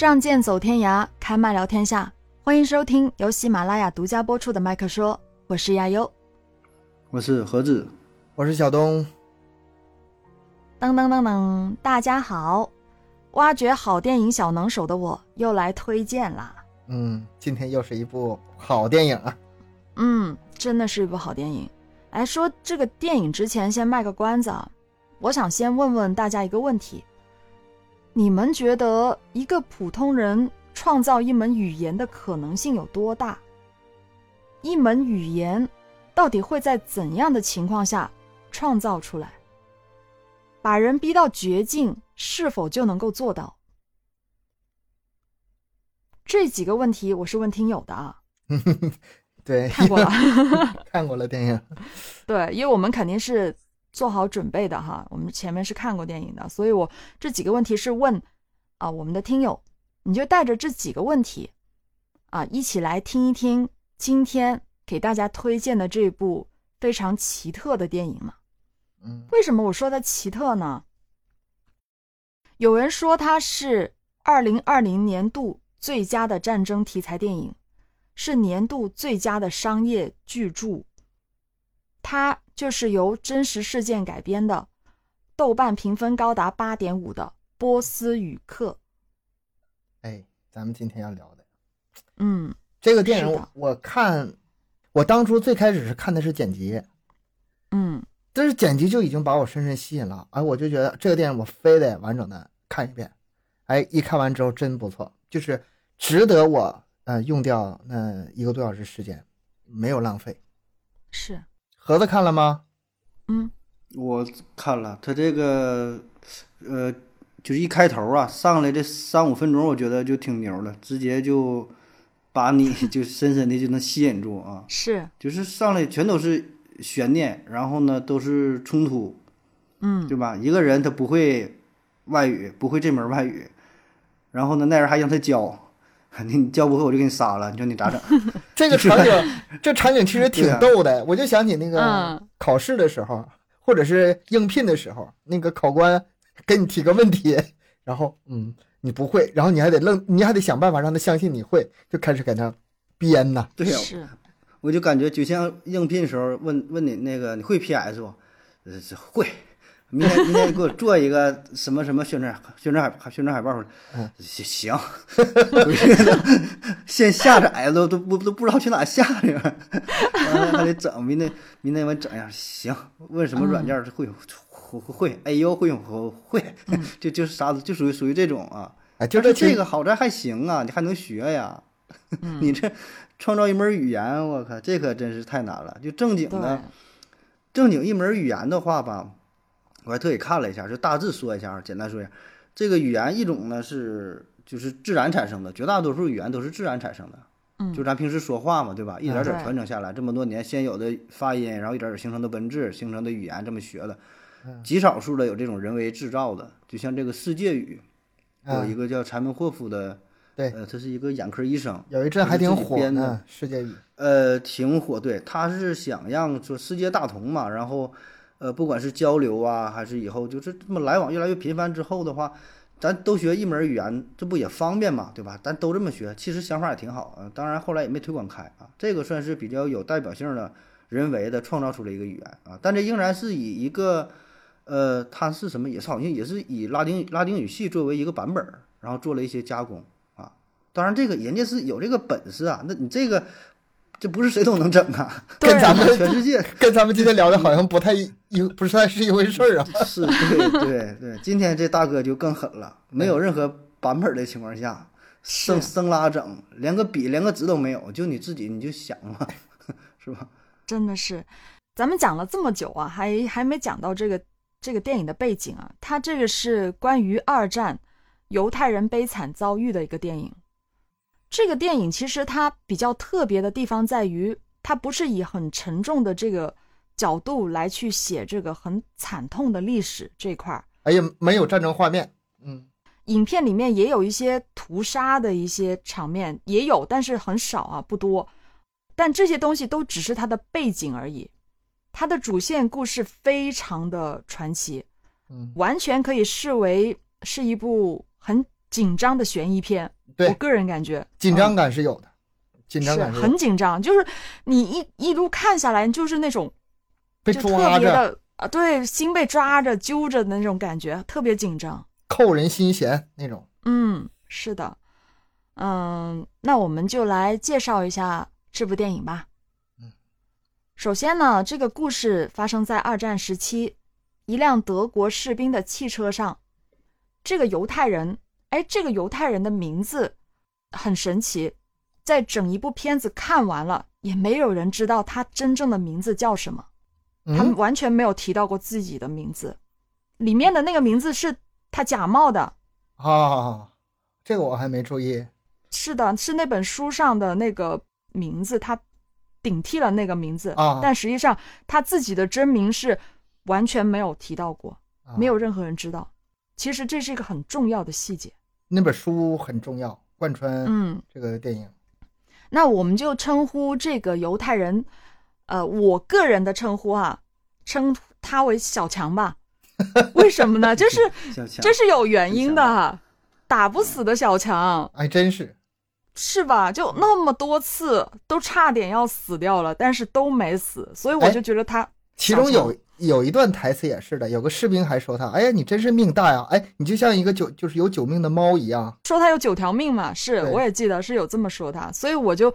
仗剑走天涯，开麦聊天下。欢迎收听由喜马拉雅独家播出的《麦克说》，我是亚优，我是何子，我是小东。噔噔噔噔，大家好！挖掘好电影小能手的我又来推荐啦。嗯，今天又是一部好电影啊。嗯，真的是一部好电影。来说这个电影之前，先卖个关子啊。我想先问问大家一个问题：你们觉得一个普通人创造一门语言的可能性有多大？一门语言到底会在怎样的情况下创造出来？把人逼到绝境，是否就能够做到？这几个问题我是问听友的啊。对，看过了，看过了电影。对，因为我们肯定是做好准备的哈，我们前面是看过电影的，所以我这几个问题是问啊我们的听友，你就带着这几个问题啊一起来听一听今天给大家推荐的这部非常奇特的电影嘛。嗯，为什么我说它奇特呢？有人说它是二零二零年度最佳的战争题材电影。是年度最佳的商业巨著，它就是由真实事件改编的，豆瓣评分高达八点五的《波斯语课》。哎，咱们今天要聊的，嗯，这个电影我看，我当初最开始是看的是剪辑，嗯，但是剪辑就已经把我深深吸引了，哎，我就觉得这个电影我非得完整的看一遍，哎，一看完之后真不错，就是值得我。呃，用掉那一个多小时时间，没有浪费。是盒子看了吗？嗯，我看了。他这个，呃，就是一开头啊，上来这三五分钟，我觉得就挺牛了，直接就把你就深深的就能吸引住啊。是，就是上来全都是悬念，然后呢都是冲突，嗯，对吧？一个人他不会外语，不会这门外语，然后呢那人还让他教。你教不会我就给你杀了，你说你咋整？这个场景，这场景其实 挺逗的。我就想起那个考试的时候，或者是应聘的时候，那个考官给你提个问题，然后嗯你不会，然后你还得愣，你还得想办法让他相信你会，就开始给他编呐。对呀，我就感觉就像应聘时候问问你那个你会 PS 不？呃，会。明天明天给我做一个什么什么宣传宣传海宣传海报出来，嗯，行，先下载都都不都不知道去哪下去，还得整。明天明天我整一下行，问什么软件会会会哎呦会会会，就就是啥就属于属于这种啊。哎，就是这个好在还行啊，你还能学呀。你这创造一门语言，我靠，这可真是太难了。就正经的，正经一门语言的话吧。我还特意看了一下，就大致说一下，简单说一下，这个语言一种呢是就是自然产生的，绝大多数语言都是自然产生的，嗯，就咱平时说话嘛，对吧？一点点传承下来，这么多年先有的发音，然后一点点形成的文字，形成的语言，这么学的，极少数的有这种人为制造的，就像这个世界语，有一个叫柴门霍夫的，对，呃，他是一个眼科医生，有一阵还挺火的世界语，呃，挺火，对，他是想让说世界大同嘛，然后。呃，不管是交流啊，还是以后就是这么来往越来越频繁之后的话，咱都学一门语言，这不也方便嘛，对吧？咱都这么学，其实想法也挺好啊。当然后来也没推广开啊。这个算是比较有代表性的人为的创造出了一个语言啊，但这仍然是以一个呃，它是什么？也是好像也是以拉丁拉丁语系作为一个版本，然后做了一些加工啊。当然这个人家是有这个本事啊，那你这个。这不是谁都能整啊，跟咱们全世界跟咱们今天聊的好像不太一，不是太是一回事儿啊。是，对对对，今天这大哥就更狠了，没有任何版本的情况下，生生拉整，连个笔连个纸都没有，就你自己你就想嘛，是吧？真的是，咱们讲了这么久啊，还还没讲到这个这个电影的背景啊，它这个是关于二战犹太人悲惨遭遇的一个电影。这个电影其实它比较特别的地方在于，它不是以很沉重的这个角度来去写这个很惨痛的历史这块儿。哎呀，没有战争画面。嗯，影片里面也有一些屠杀的一些场面，也有，但是很少啊，不多。但这些东西都只是它的背景而已，它的主线故事非常的传奇，嗯，完全可以视为是一部很紧张的悬疑片。对我个人感觉紧张感是有的，紧张感很紧张，就是你一一路看下来，就是那种被抓着，啊，对，心被抓着、揪着的那种感觉，特别紧张。扣人心弦那种。嗯，是的，嗯，那我们就来介绍一下这部电影吧。嗯，首先呢，这个故事发生在二战时期，一辆德国士兵的汽车上，这个犹太人，哎，这个犹太人的名字很神奇，在整一部片子看完了，也没有人知道他真正的名字叫什么。他们嗯，完全没有提到过自己的名字，里面的那个名字是他假冒的。啊，这个我还没注意。是的，是那本书上的那个名字，他顶替了那个名字啊但实际上他自己的真名是完全没有提到过，啊没有任何人知道。其实这是一个很重要的细节。那本书很重要，贯穿嗯，这个电影。那我们就称呼这个犹太人，呃，我个人的称呼啊，称他为小强吧。为什么呢？这是这是有原因的哈，打不死的小强。还真是，是吧？就那么多次都差点要死掉了，但是都没死，所以我哎就觉得他其中有有一段台词也是的，有个士兵还说他：“哎呀，你真是命大呀！哎，你就像一个九就是有九命的猫一样。说他有九条命嘛，是我也记得是有这么说他，所以我就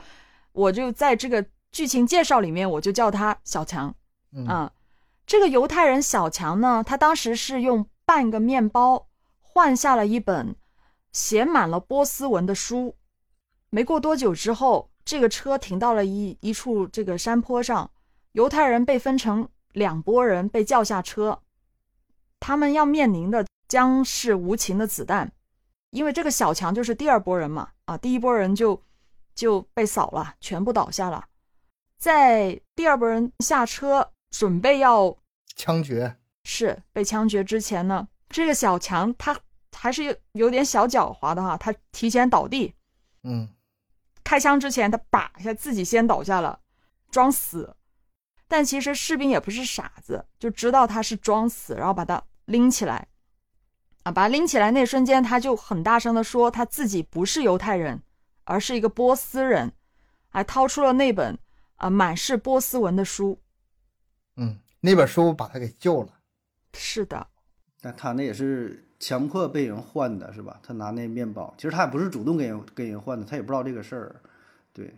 我就在这个剧情介绍里面，我就叫他小强。”嗯啊，这个犹太人小强呢，他当时是用半个面包换下了一本写满了波斯文的书。没过多久之后，这个车停到了一一处这个山坡上，犹太人被分成两拨人被叫下车，他们要面临的将是无情的子弹，因为这个小强就是第二拨人嘛，啊，第一拨人就就被扫了，全部倒下了。在第二拨人下车准备要枪决，是被枪决之前呢，这个小强他还是有有点小狡猾的哈，他提前倒地，嗯，开枪之前他叭一下自己先倒下了，装死。但其实士兵也不是傻子，就知道他是装死，然后把他拎起来，啊，把他拎起来那瞬间，他就很大声的说他自己不是犹太人，而是一个波斯人，还掏出了那本啊满是波斯文的书。嗯，那本书把他给救了。是的，但他那也是强迫被人换的，是吧？他拿那面包，其实他也不是主动给人给人换的，他也不知道这个事儿。对，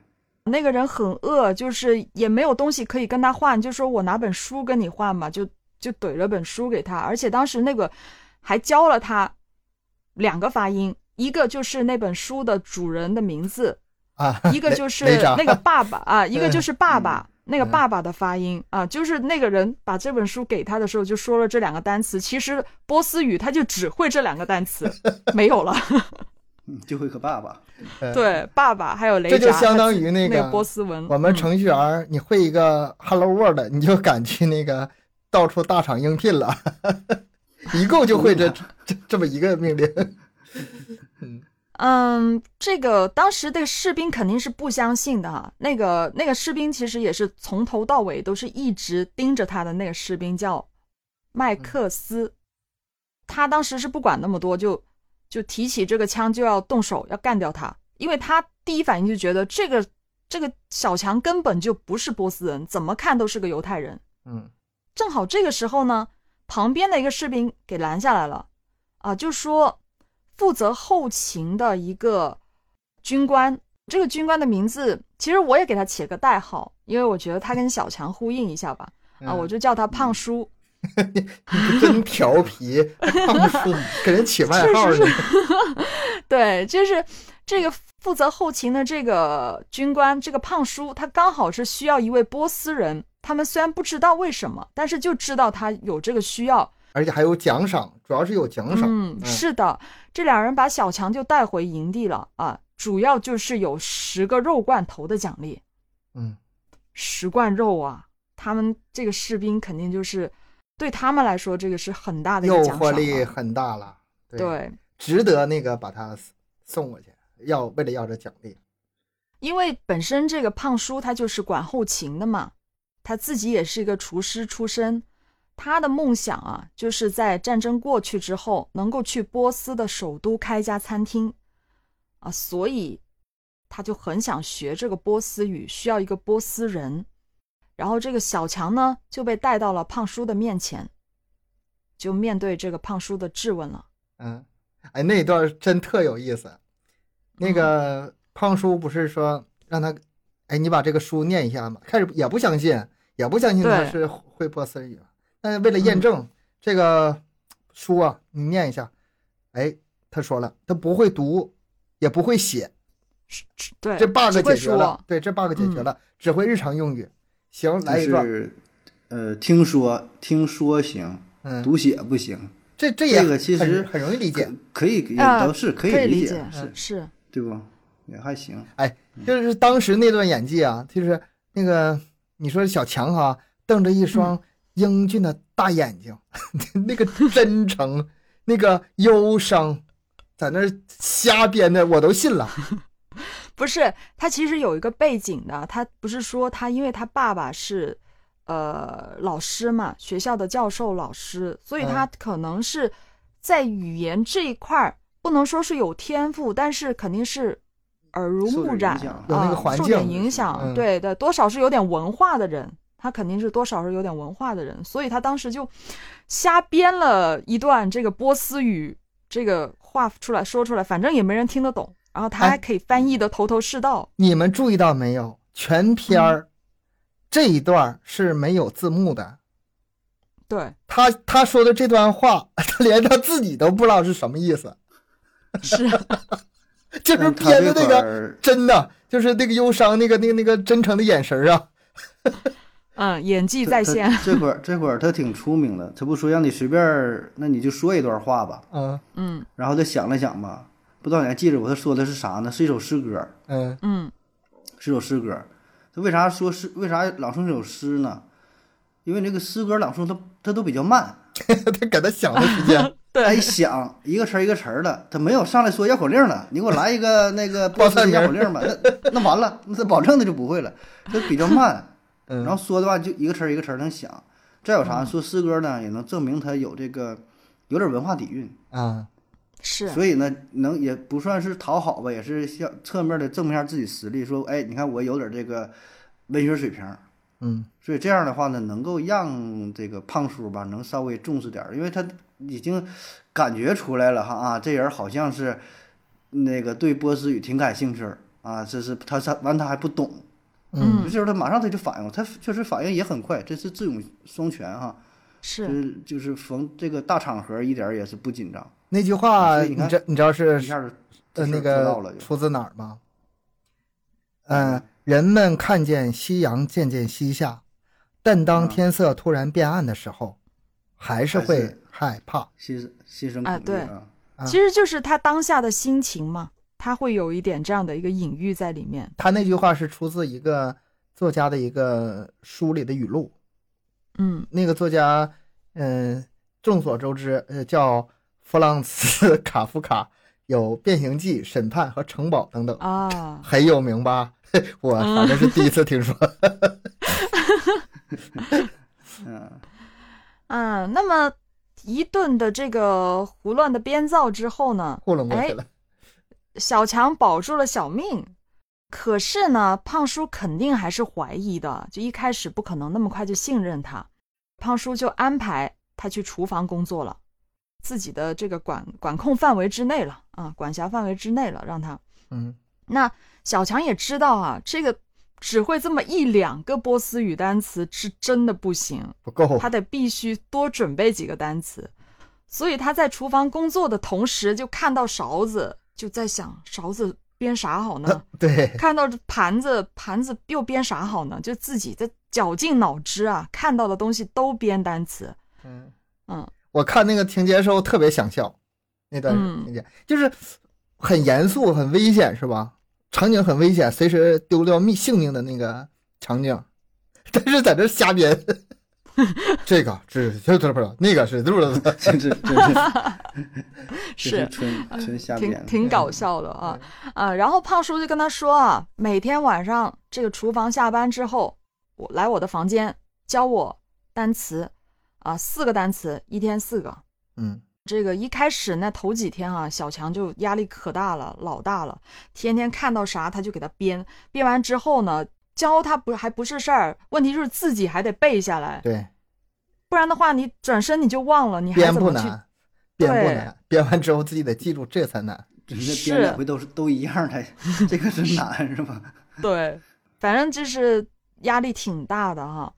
那个人很饿，就是也没有东西可以跟他换，就说我拿本书跟你换嘛，就就怼了本书给他，而且当时那个还教了他两个发音，一个就是那本书的主人的名字，啊，一个就是那个爸爸啊，一个就是爸爸。嗯那个爸爸的发音啊，就是那个人把这本书给他的时候，就说了这两个单词。其实波斯语他就只会这两个单词，没有了。嗯，就会和爸爸。呃，对，爸爸还有雷这就，相当于那个那个波斯文。我们嗯程序员，你会一个 Hello World，你就敢去那个到处大厂应聘了，一共就会这这这么一个命令。嗯，这个当时这个士兵肯定是不相信的哈。那个那个士兵其实也是从头到尾都是一直盯着他的那个士兵叫麦克斯，他当时是不管那么多，就就提起这个枪就要动手要干掉他，因为他第一反应就觉得这个这个小强根本就不是波斯人，怎么看都是个犹太人。嗯正好这个时候呢，旁边的一个士兵给拦下来了，啊，就说负责后勤的一个军官，这个军官的名字其实我也给他起了个代号，因为我觉得他跟小强呼应一下吧，啊，嗯我就叫他胖叔。你真调皮，胖叔给人起外号是呢。对，就是这个负责后勤的这个军官，这个胖叔，他刚好是需要一位波斯人。他们虽然不知道为什么，但是就知道他有这个需要，而且还有奖赏，主要是有奖赏。嗯，是的，这两人把小强就带回营地了啊，主要就是有十个肉罐头的奖励，嗯，十罐肉啊，他们这个士兵肯定就是对他们来说，这个是很大的诱惑力啊。很大了。对，对，值得那个把他送过去，要为了要这奖励。因为本身这个胖叔他就是管后勤的嘛，他自己也是一个厨师出身，他的梦想啊，就是在战争过去之后，能够去波斯的首都开一家餐厅，啊，所以他就很想学这个波斯语，需要一个波斯人。然后这个小强呢，就被带到了胖叔的面前，就面对这个胖叔的质问了。嗯，哎，那一段真特有意思。那个胖叔不是说让他，哎，你把这个书念一下吗？开始也不相信，也不相信他是会波斯语。但为了验证这个书啊，你念一下。哎，他说了，他不会读，也不会写。对，这 bug 解决了。对，这 bug 解决了，只会日常用语。行，来一段。呃，听说听说行，读写不行。这这也这个其实很容易理解，可以也都是可以理解，是是，对不？也还行。哎，就是当时那段演技啊，就是那个你说小强哈，瞪着一双英俊的大眼睛，那个真诚，那个忧伤，在那瞎编的，我都信了。不是，他其实有一个背景的。他不是说他，因为他爸爸是，呃，老师嘛，学校的教授老师，所以他可能是在语言这一块儿不能说是有天赋，但是肯定是耳濡目染啊，受点影响。对对，多少是有点文化的人，他肯定是多少是有点文化的人，所以他当时就瞎编了一段这个波斯语这个话出来说出来，反正也没人听得懂。然后他还可以翻译的头头是道。你们注意到没有？全片儿这一段是没有字幕的。对他他说的这段话，他连他自己都不知道是什么意思。是，啊 就是编的那个真的，就是那个忧伤，那个那个那个真诚的眼神啊。嗯，演技在线。这会儿这会儿他挺出名的，他不说让你随便，那你就说一段话吧。嗯嗯。然后他想了想吧。不知道你还记着不？他说的是啥呢？是一首诗歌。嗯嗯，是首诗歌。他为啥说诗？为啥朗诵这首诗呢？因为这个诗歌朗诵，他他都比较慢。他搁那想的时间，他一想一个词儿一个词儿的，他没有上来说绕口令了。你给我来一个 那个波斯绕口令吧。那那完了，那他保证的就不会了。他比较慢，然后说的话就一个词儿一个词儿能想。再有啥说诗歌呢？也能证明他有这个有点文化底蕴啊。是，所以呢，能也不算是讨好吧，也是向侧面的证明一下自己实力。说，哎，你看我有点这个文学水平，嗯，所以这样的话呢，能够让这个胖叔吧，能稍微重视点，因为他已经感觉出来了哈啊，这人好像是那个对波斯语挺感兴趣啊，这是他他完他还不懂，嗯，这时候他马上他就反应，他确实反应也很快，这是智勇双全哈，是，就是逢这个大场合一点也是不紧张。那句话，你知你知道是呃那个出自哪儿吗？嗯，人们看见夕阳渐渐西下，但当天色突然变暗的时候，还是会害怕。牺牺牲啊，对，其实就是他当下的心情嘛，他会有一点这样的一个隐喻在里面。他那句话是出自一个作家的一个书里的语录。嗯，那个作家，嗯，众所周知，呃，叫。弗朗茨·卡夫卡有《变形记》《审判》和《城堡》等等啊，很有名吧？我反正是第一次听说。嗯 嗯，那么一顿的这个胡乱的编造之后呢，糊弄过去了。小强保住了小命，可是呢，胖叔肯定还是怀疑的，就一开始不可能那么快就信任他。胖叔就安排他去厨房工作了。自己的这个管管控范围之内了啊，管辖范围之内了，让他嗯，那小强也知道啊，这个只会这么一两个波斯语单词是真的不行，不够，他得必须多准备几个单词。所以他在厨房工作的同时，就看到勺子，就在想勺子编啥好呢？对，看到盘子，盘子又编啥好呢？就自己在绞尽脑汁啊，看到的东西都编单词。嗯嗯。我看那个情节的时候特别想笑，那段情节就是很严肃、很危险，是吧？场景很危险，随时丢掉命性命的那个场景，但是在这瞎编。这个是是不是那个是是不是？这这是 是纯纯瞎编，挺挺搞笑的啊啊！然后胖叔就跟他说啊，每天晚上这个厨房下班之后，我来我的房间教我单词。啊，四个单词，一天四个。嗯，这个一开始那头几天啊，小强就压力可大了，老大了，天天看到啥他就给他编，编完之后呢，教他不还不是事儿，问题就是自己还得背下来。对，不然的话你转身你就忘了，你还编怎么去？不难，编不难，编完之后自己得记住，这才难。真的编两回都是都一样的，这个是难是吧？对，反正就是压力挺大的哈。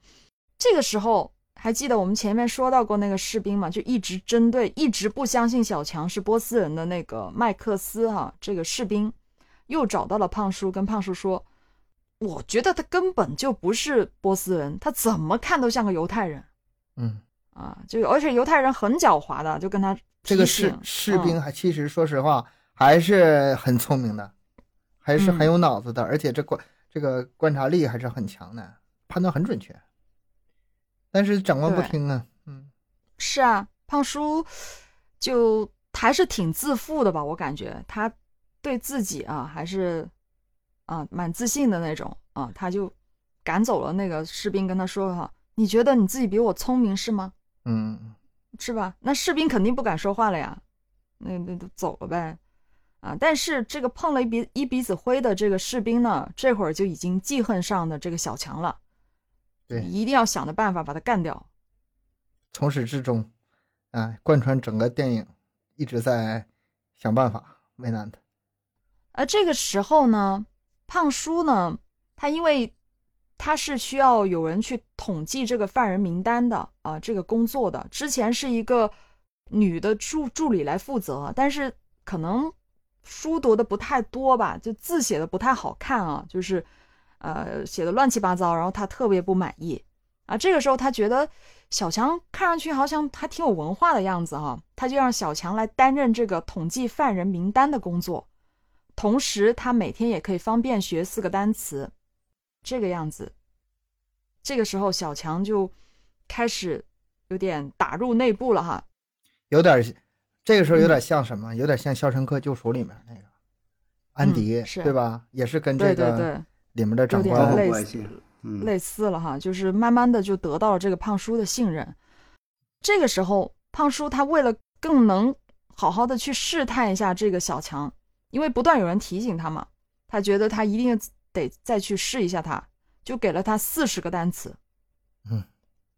这个时候还记得我们前面说到过那个士兵嘛，就一直针对、一直不相信小强是波斯人的那个麦克斯哈，这个士兵又找到了胖叔，跟胖叔说：“我觉得他根本就不是波斯人，他怎么看都像个犹太人。”嗯，啊，就而且犹太人很狡猾的，就跟他这个士士兵嗯还其实说实话还是很聪明的，还是很有脑子的，而且这观这个观察力还是很强的，判断很准确。但是长官不听啊，嗯，是啊，胖叔就还是挺自负的吧，我感觉他对自己啊还是啊蛮自信的那种啊，他就赶走了那个士兵，跟他说哈，你觉得你自己比我聪明是吗？嗯，是吧？那士兵肯定不敢说话了呀，那那就走了呗。啊，但是这个碰了一鼻一鼻子灰的这个士兵呢，这会儿就已经记恨上的这个小强了，对一定要想着办法把他干掉。从始至终，啊，贯穿整个电影一直在想办法为难他。而这个时候呢，胖叔呢，他因为他是需要有人去统计这个犯人名单的啊、这个工作的，之前是一个女的助助理来负责，但是可能书读的不太多吧，就字写的不太好看啊，就是呃写的乱七八糟，然后他特别不满意啊。这个时候他觉得小强看上去好像还挺有文化的样子哈、他就让小强来担任这个统计犯人名单的工作。同时，他每天也可以方便学四个单词，这个样子。这个时候，小强就开始有点打入内部了哈。有点，这个时候有嗯点像什么？有点像《肖申克救赎》里面那个安迪，嗯是对吧？也是跟对这个对对，里面的长有点类似括关系，嗯，类似了哈，就是慢慢的就得到了这个胖叔的信任。这个时候，胖叔他为了更能好好的去试探一下这个小强，因为不断有人提醒他嘛，他觉得他一定得再去试一下他，就给了他四十个单词，嗯，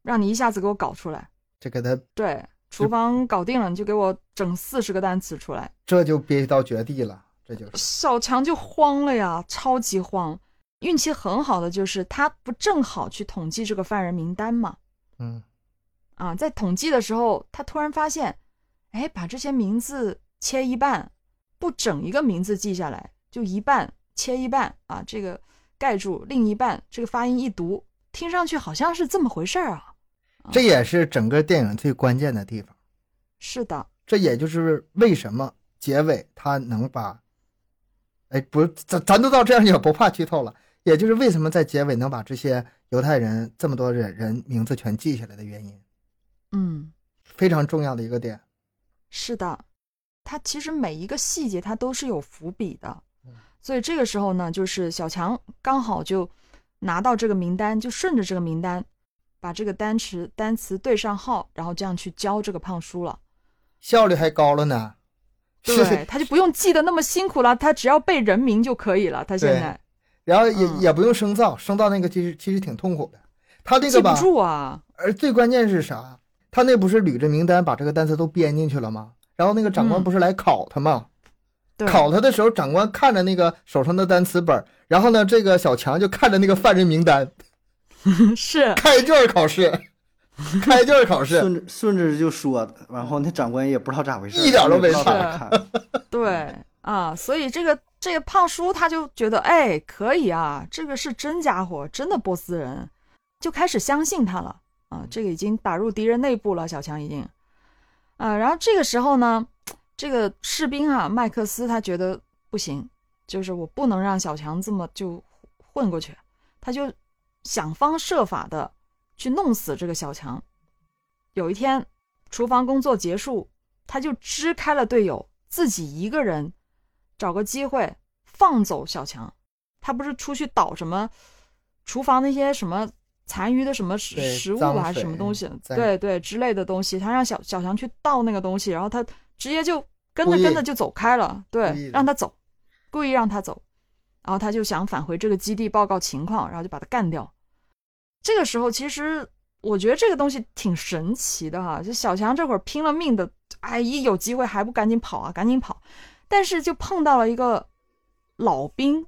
让你一下子给我搞出来。这给他对，厨房搞定了，你就给我整四十个单词出来。这就憋到绝地了，这就是小强就慌了呀，超级慌。运气很好的就是他不正好去统计这个犯人名单吗，嗯啊，在统计的时候，他突然发现，哎，把这些名字切一半，不整一个名字记下来，就一半切一半啊，这个盖住另一半，这个发音一读，听上去好像是这么回事儿啊。这也是整个电影最关键的地方。是的，这也就是为什么结尾他能把，哎，不，咱咱都到这样也不怕剧透了。也就是为什么在结尾能把这些犹太人这么多人人名字全记下来的原因，嗯，非常重要的一个点。是的，他其实每一个细节他都是有伏笔的嗯，所以这个时候呢，就是小强刚好就拿到这个名单，就顺着这个名单，把这个单词单词对上号，然后这样去教这个胖叔了。效率还高了呢。对，他就不用记得那么辛苦了，他只要背人名就可以了。他现在然后也、嗯也不用生造，生造那个其实其实挺痛苦的。他那记不个吧，住啊，而最关键是啥？他那不是捋着名单把这个单词都编进去了吗？然后那个长官嗯不是来考他吗？对，考他的时候，长官看着那个手上的单词本，然后呢，这个小强就看着那个犯人名单，是开卷考试，开卷考试，顺着顺着就说，然后那长官也不知道咋回事，一点都没看。对啊，所以这个这个胖叔他就觉得，哎，可以啊，这个是真家伙，真的波斯人，就开始相信他了啊。这个已经打入敌人内部了，小强已经啊。然后这个时候呢，这个士兵啊，麦克斯他觉得不行，就是我不能让小强这么就混过去，他就想方设法的去弄死这个小强。有一天，厨房工作结束，他就支开了队友，自己一个人找个机会放走小强。他不是出去倒什么厨房那些什么残余的什么食食物还是什么东西，对对之类的东西，他让小小强去倒那个东西，然后他直接就跟着跟着就走开了，对，让他走，故意让他走，然后他就想返回这个基地报告情况，然后就把他干掉。这个时候，其实我觉得这个东西挺神奇的哈，就小强这会儿拼了命的，哎，一有机会还不赶紧跑啊，赶紧跑，但是就碰到了一个老兵，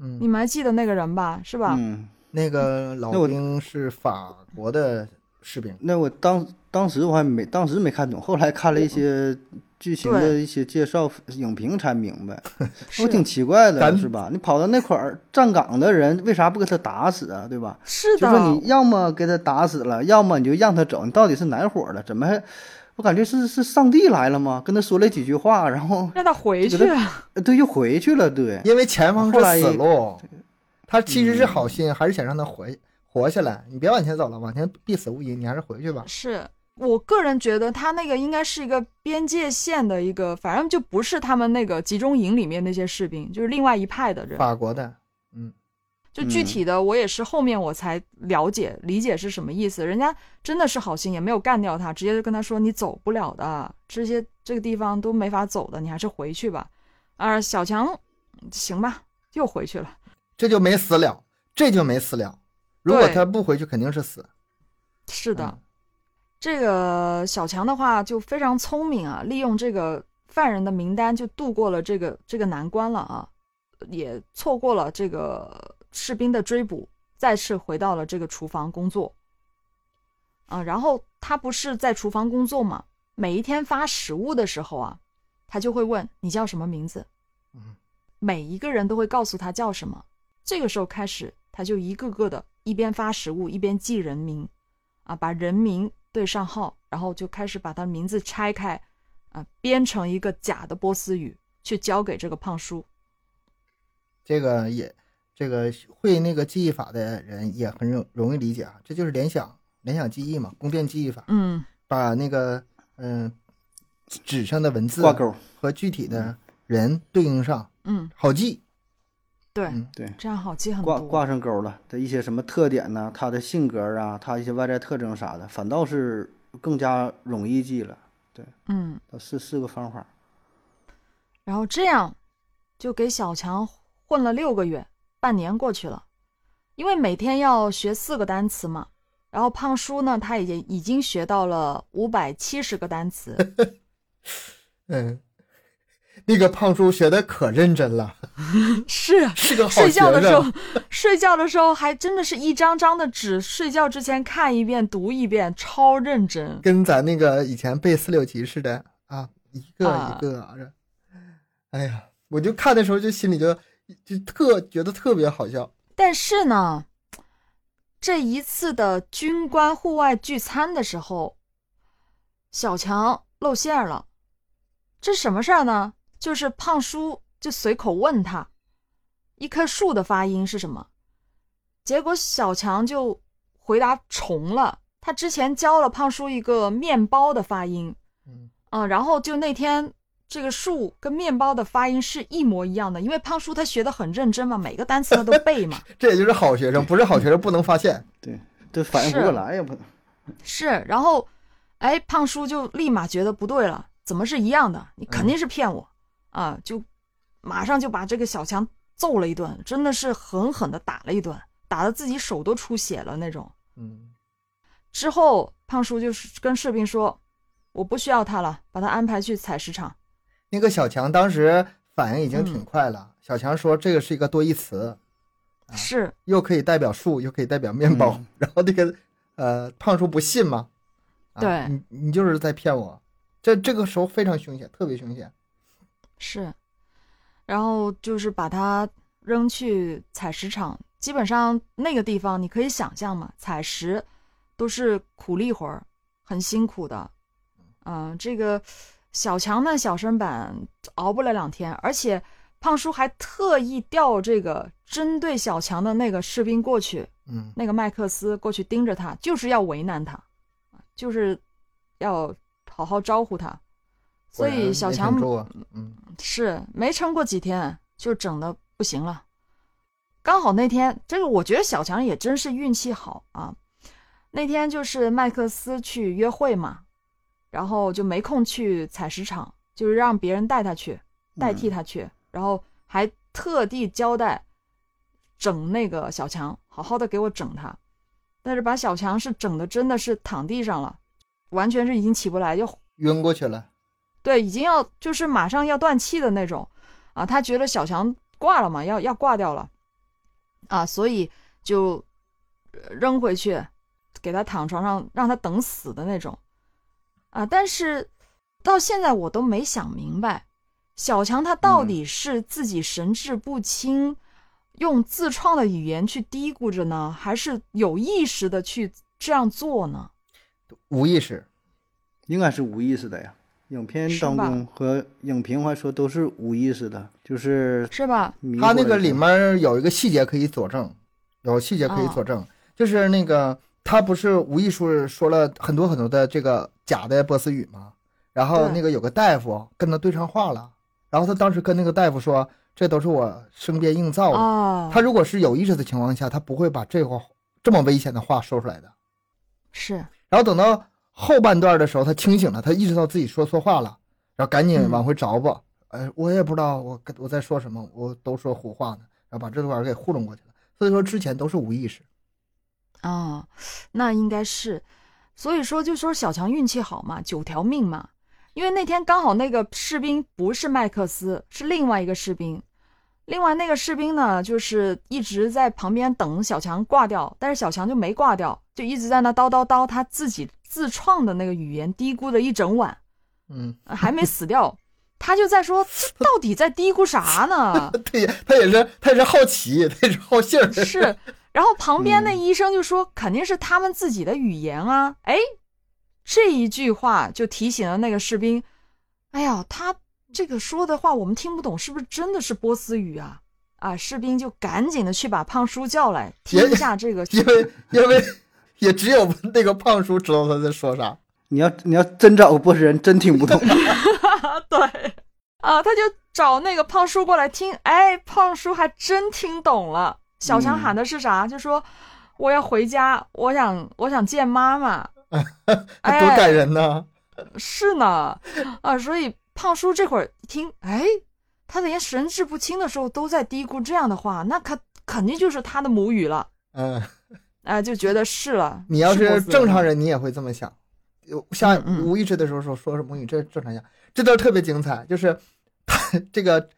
嗯，你们还记得那个人吧？是吧？嗯。那个老兵是法国的士兵。那我当当时我还没当时没看懂，后来看了一些剧情的一些介绍影评才明白。我挺奇怪的，是吧？你跑到那块儿站岗的人，为啥不给他打死啊？对吧？是的。就说你要么给他打死了，要么你就让他走。你到底是哪伙的？怎么还？我感觉是是上帝来了吗？跟他说了几句话，然后让他回去。对，又回去了。对，因为前方是死路。他其实是好心，还是想让他回活下来。你别往前走了，往前必死无疑。你还是回去吧。是我个人觉得，他那个应该是一个边界线的一个，反正就不是他们那个集中营里面那些士兵，就是另外一派的人。法国的，嗯，就具体的我也是后面我才了解理解是什么意思。人家真的是好心，也没有干掉他，直接就跟他说：“你走不了的，这些这个地方都没法走的，你还是回去吧。”啊，小强，行吧，又回去了。这就没死了，这就没死了。如果他不回去，肯定是死。是的，这个小强的话就非常聪明啊，利用这个犯人的名单就度过了这个这个难关了啊，也错过了这个士兵的追捕，再次回到了这个厨房工作。啊，然后他不是在厨房工作吗？每一天发食物的时候啊，他就会问你叫什么名字。嗯，每一个人都会告诉他叫什么。这个时候开始，他就一个个的，一边发食物，一边记人名，啊，把人名对上号，然后就开始把他名字拆开，啊，编成一个假的波斯语，去交给这个胖叔。这个也，这个会那个记忆法的人也很容容易理解啊，这就是联想，联想记忆嘛，宫殿记忆法。嗯，把那个嗯纸上的文字挂钩和具体的人对应上，嗯，好记。对对，这样好记很多。挂挂上钩了的一些什么特点呢？他的性格啊，他一些外在特征啥的，反倒是更加容易记了。对，嗯，是四个方法。然后这样，就给小强混了六个月，半年过去了。因为每天要学四个单词嘛，然后胖叔呢，他已经已经学到了五百七十个单词。嗯。那个胖叔学的可认真了，是是个好睡觉的时候，睡觉的时候还真的是一张张的纸，睡觉之前看一遍读一遍，超认真，跟咱那个以前背四六级似的啊，一个一个。哎呀，我就看的时候就心里就就特觉得特别好笑。但是呢，这一次的军官户外聚餐的时候，小强露馅了，这什么事儿呢？就是胖叔就随口问他，一棵树的发音是什么？结果小强就回答重了。他之前教了胖叔一个面包的发音，嗯啊，然后就那天这个树跟面包的发音是一模一样的，因为胖叔他学的很认真嘛，每个单词他都背嘛。这也就是好学生，不是好学生不能发现。对，这反应不过来呀，不能。是，然后，哎，胖叔就立马觉得不对了，怎么是一样的？你肯定是骗我。啊！就马上就把这个小强揍了一顿，真的是狠狠的打了一顿，打的自己手都出血了那种。嗯。之后胖叔就是跟士兵说：“我不需要他了，把他安排去采石场。”那个小强当时反应已经挺快了。小强说：“这个是一个多义词，是又可以代表树，又可以代表面包。”然后那个呃胖叔不信嘛？对，你你就是在骗我。这这个时候非常凶险，特别凶险。是，然后就是把它扔去采石场。基本上那个地方你可以想象嘛，采石都是苦力活儿，很辛苦的。嗯，这个小强呢，小身板熬不了两天，而且胖叔还特意调这个针对小强的那个士兵过去，嗯，那个麦克斯过去盯着他，就是要为难他，就是要好好招呼他。所以小强，嗯，是没撑过几天就整的不行了。刚好那天，这个我觉得小强也真是运气好啊。那天就是麦克斯去约会嘛，然后就没空去采石场，就是让别人带他去，代替他去，然后还特地交代整那个小强，好好的给我整他。但是把小强是整的真的是躺地上了，完全是已经起不来，就晕过去了。对，已经要就是马上要断气的那种啊。他觉得小强挂了嘛，要要挂掉了啊，所以就扔回去。给他躺床上，让他等死的那种，啊！但是到现在我都没想明白，小强他到底是自己神志不清，用自创的语言去嘀咕着呢，还是有意识的去这样做呢？无意识，应该是无意识的呀。影片当中和影评还说都是无意识的，就是是吧？他那个里面有一个细节可以佐证，有细节可以佐证，就是那个。他不是无意识说了很多很多的这个假的波斯语吗？然后那个有个大夫跟他对上话了，然后他当时跟那个大夫说：“这都是我生编硬造的。”他如果是有意识的情况下，他不会把这话这么危险的话说出来的。是。然后等到后半段的时候，他清醒了，他意识到自己说错话了，然后赶紧往回找吧。哎，我也不知道我我在说什么，我都说胡话呢，然后把这段给糊弄过去了。所以说之前都是无意识。哦，那应该是，所以说就说小强运气好嘛，九条命嘛。因为那天刚好那个士兵不是麦克斯，是另外一个士兵。另外那个士兵呢，就是一直在旁边等小强挂掉，但是小强就没挂掉，就一直在那叨叨叨他自己自创的那个语言嘀咕了一整晚，嗯，还没死掉，他就在说 到底在嘀咕啥呢？对，他也是，他也是好奇，他也是好信儿，是。然后旁边那医生就说：“肯定是他们自己的语言啊！”哎，这一句话就提醒了那个士兵：“哎呀，他这个说的话我们听不懂，是不是真的是波斯语啊？”啊，士兵就赶紧的去把胖叔叫来听一下这个，因为因为也只有那个胖叔知道他在说啥。你要你要真找个波斯人，真听不懂。对，啊，他就找那个胖叔过来听，哎，胖叔还真听懂了。小强喊的是啥？就说我要回家，我想我想见妈妈，多感人呢！是呢，啊，所以胖叔这会儿听，哎，他连神志不清的时候都在嘀咕这样的话，那可肯定就是他的母语了。嗯，啊，就觉得是了。你要是正常人，你也会这么想。像无意识的时候说说是母语，这正常讲。这段特别精彩，就是他这个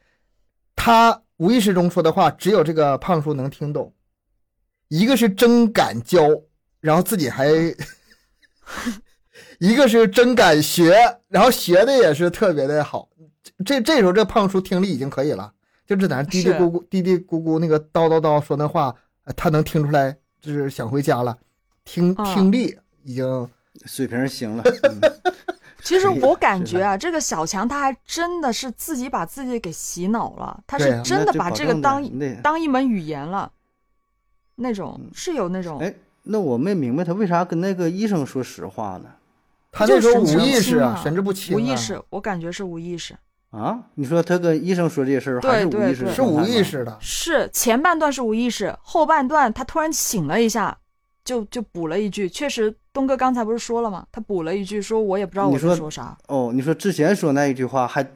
他。无意识中说的话，只有这个胖叔能听懂。一个是真敢教，然后自己还，一个是真敢学，然后学的也是特别的好。这这时候这胖叔听力已经可以了，就是在那嘀嘀咕咕、嘀嘀咕咕那个叨叨叨说那话，他能听出来，就是想回家了。听听力已经水平行了。其实我感觉啊，这个小强他还真的是自己把自己给洗脑了，他是真的把这个当当一门语言了，那种是有那种。哎，那我没明白他为啥跟那个医生说实话呢？他那时候无意识啊，神志不清。无意识，我感觉是无意识。啊？你说他跟医生说这些事儿还是无意识？是无意识的。是前半段是无意识，后半段他突然醒了一下。就就补了一句，确实，东哥刚才不是说了吗？他补了一句，说我也不知道我在说啥。哦，你说之前说那一句话还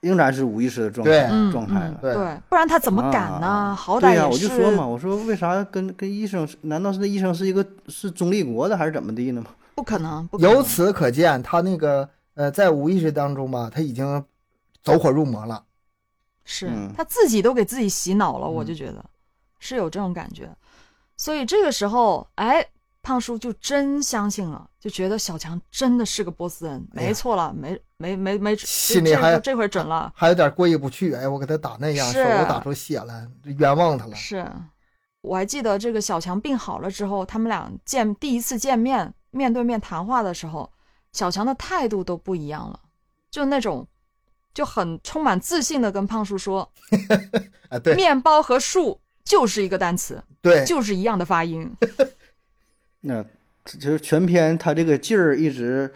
仍然是无意识的状态状态对，不然他怎么敢呢？好歹也是。对呀，我就说嘛，我说为啥跟跟医生？难道是那医生是一个是中立国的还是怎么地呢吗？不可能。由此可见，他那个呃，在无意识当中吧，他已经走火入魔了。是他自己都给自己洗脑了，我就觉得是有这种感觉。所以这个时候，哎，胖叔就真相信了，就觉得小强真的是个波斯人，没错了，没没没没，心里还这回准了，还有点过意不去。哎，我给他打那样，手都打出血了，冤枉他了。是，我还记得这个小强病好了之后，他们俩见第一次见面，面对面谈话的时候，小强的态度都不一样了，就那种就很充满自信的跟胖叔说：“啊，对，面包和树。”就是一个单词，对，就是一样的发音。那就是全篇他这个劲儿一直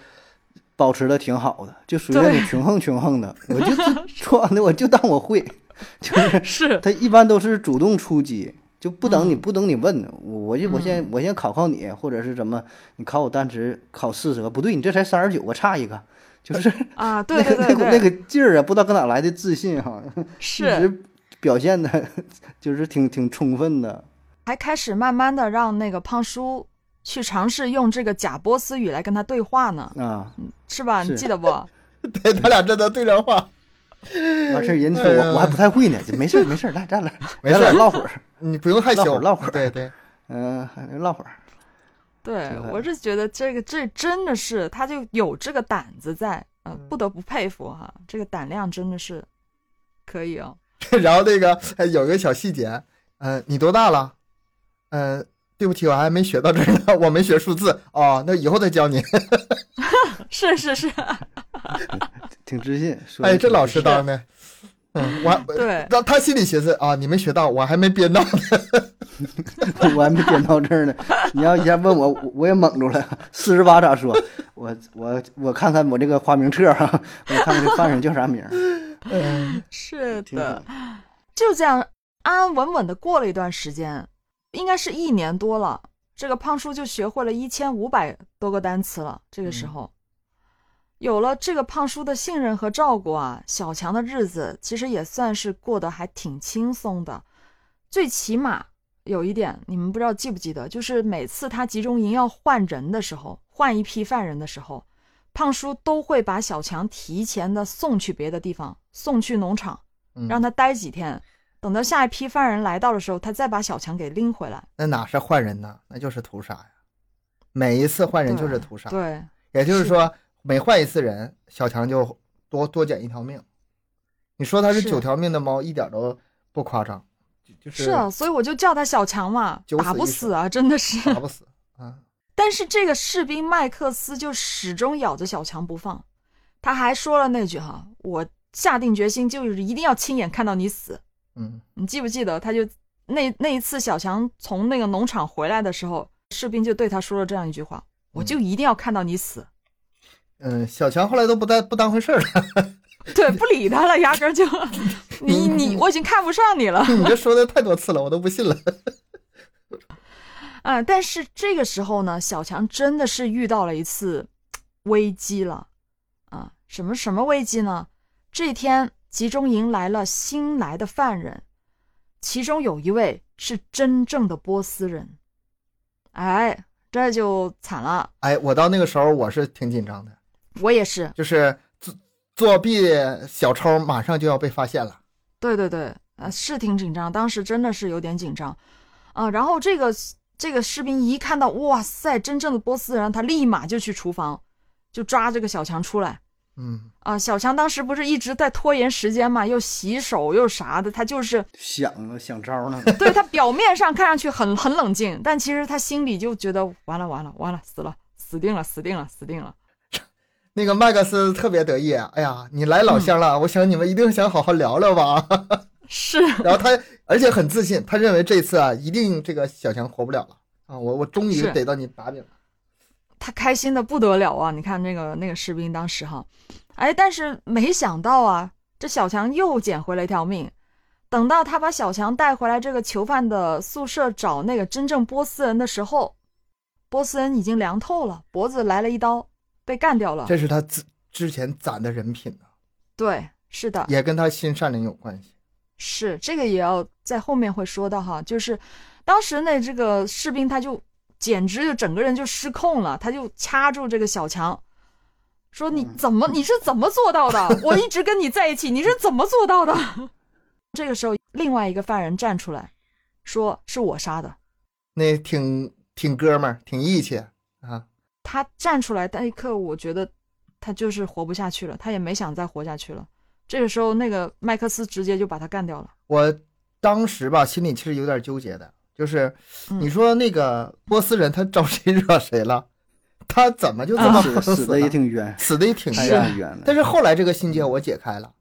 保持的挺好的，就属于那种穷横穷横的。我就说 的，我就当我会，就是是他一般都是主动出击，就不等你不等你问，我我就我先我先考考你，或者是怎么，你考我单词考四十个，不对，你这才三十九个，差一个，就是啊，对对对，那股那个劲儿啊，不知道搁哪来的自信哈，是表现的，就是挺挺充分的，还开始慢慢的让那个胖叔去尝试用这个假波斯语来跟他对话呢，啊，是吧？你记得不？对他俩真的对上话。完事儿，人说我我还不太会呢，没事没事来站来，没事唠会儿，你不用害羞，唠会儿，对对，嗯，唠会儿。对我是觉得这个这真的是他就有这个胆子在，嗯，不得不佩服哈，这个胆量真的是可以哦。然后那个有一个小细节，嗯，你多大了？嗯，对不起，我还没学到这儿呢，我没学数字哦，那以后再教你。是 是是。挺自信，哎，这老师当的，嗯，我对，他他心里寻思啊，你没学到，我还没编到呢，我还没编到这儿呢。你要一下问我，我也懵住了。四十八咋说？我我我看看我这个花名册哈，我看看这犯人叫啥名？嗯，是的，就这样安安稳稳的过了一段时间，应该是一年多了，这个胖叔就学会了一千五百多个单词了。这个时候。有了这个胖叔的信任和照顾啊，小强的日子其实也算是过得还挺轻松的。最起码有一点，你们不知道记不记得，就是每次他集中营要换人的时候，换一批犯人的时候，胖叔都会把小强提前的送去别的地方，送去农场，让他待几天，等到下一批犯人来到的时候，他再把小强给拎回来。那哪是换人呢？那就是屠杀呀！每一次换人就是屠杀。对，也就是说。每换一次人，小强就多多捡一条命。你说他是九条命的猫，一点都不夸张。就是是啊，所以我就叫他小强嘛，打不死啊，真的是打不死啊。但是这个士兵麦克斯就始终咬着小强不放，他还说了那句哈：“我下定决心就是一定要亲眼看到你死。”嗯，你记不记得？他就那那一次小强从那个农场回来的时候，士兵就对他说了这样一句话：“我就一定要看到你死。”嗯，小强后来都不带不当回事了，对，不理他了，压根就 你你我已经看不上你了。你这说的太多次了，我都不信了。啊，但是这个时候呢，小强真的是遇到了一次危机了啊！什么什么危机呢？这天集中营来了新来的犯人，其中有一位是真正的波斯人，哎，这就惨了。哎，我到那个时候我是挺紧张的。我也是，就是作作弊小偷马上就要被发现了。对对对，呃，是挺紧张，当时真的是有点紧张，啊，然后这个这个士兵一看到，哇塞，真正的波斯人，他立马就去厨房，就抓这个小强出来。嗯，啊，小强当时不是一直在拖延时间嘛，又洗手又啥的，他就是想想招呢。对他表面上看上去很很冷静，但其实他心里就觉得完了完了完了，死了，死定了，死定了，死定了。那个麦克斯特别得意，哎呀，你来老乡了，我想你们一定想好好聊聊吧。是，然后他而且很自信，他认为这次啊，一定这个小强活不了了啊，我我终于逮到你把柄了。他开心的不得了啊！你看那个那个士兵当时哈，哎，但是没想到啊，这小强又捡回了一条命。等到他把小强带回来这个囚犯的宿舍找那个真正波斯人的时候，波斯人已经凉透了，脖子来了一刀。被干掉了，这是他之之前攒的人品呢。对，是的，也跟他心善良有关系。是这个也要在后面会说到哈，就是当时那这个士兵他就简直就整个人就失控了，他就掐住这个小强，说你怎么你是怎么做到的？我一直跟你在一起，你是怎么做到的？这个时候，另外一个犯人站出来，说是我杀的。那挺挺哥们儿，挺义气啊。他站出来那一刻，我觉得他就是活不下去了，他也没想再活下去了。这个时候，那个麦克斯直接就把他干掉了。我当时吧，心里其实有点纠结的，就是你说那个波斯人他招谁惹谁了？他怎么就这么死的也挺冤，死的也挺冤冤但是后来这个心结我解开了，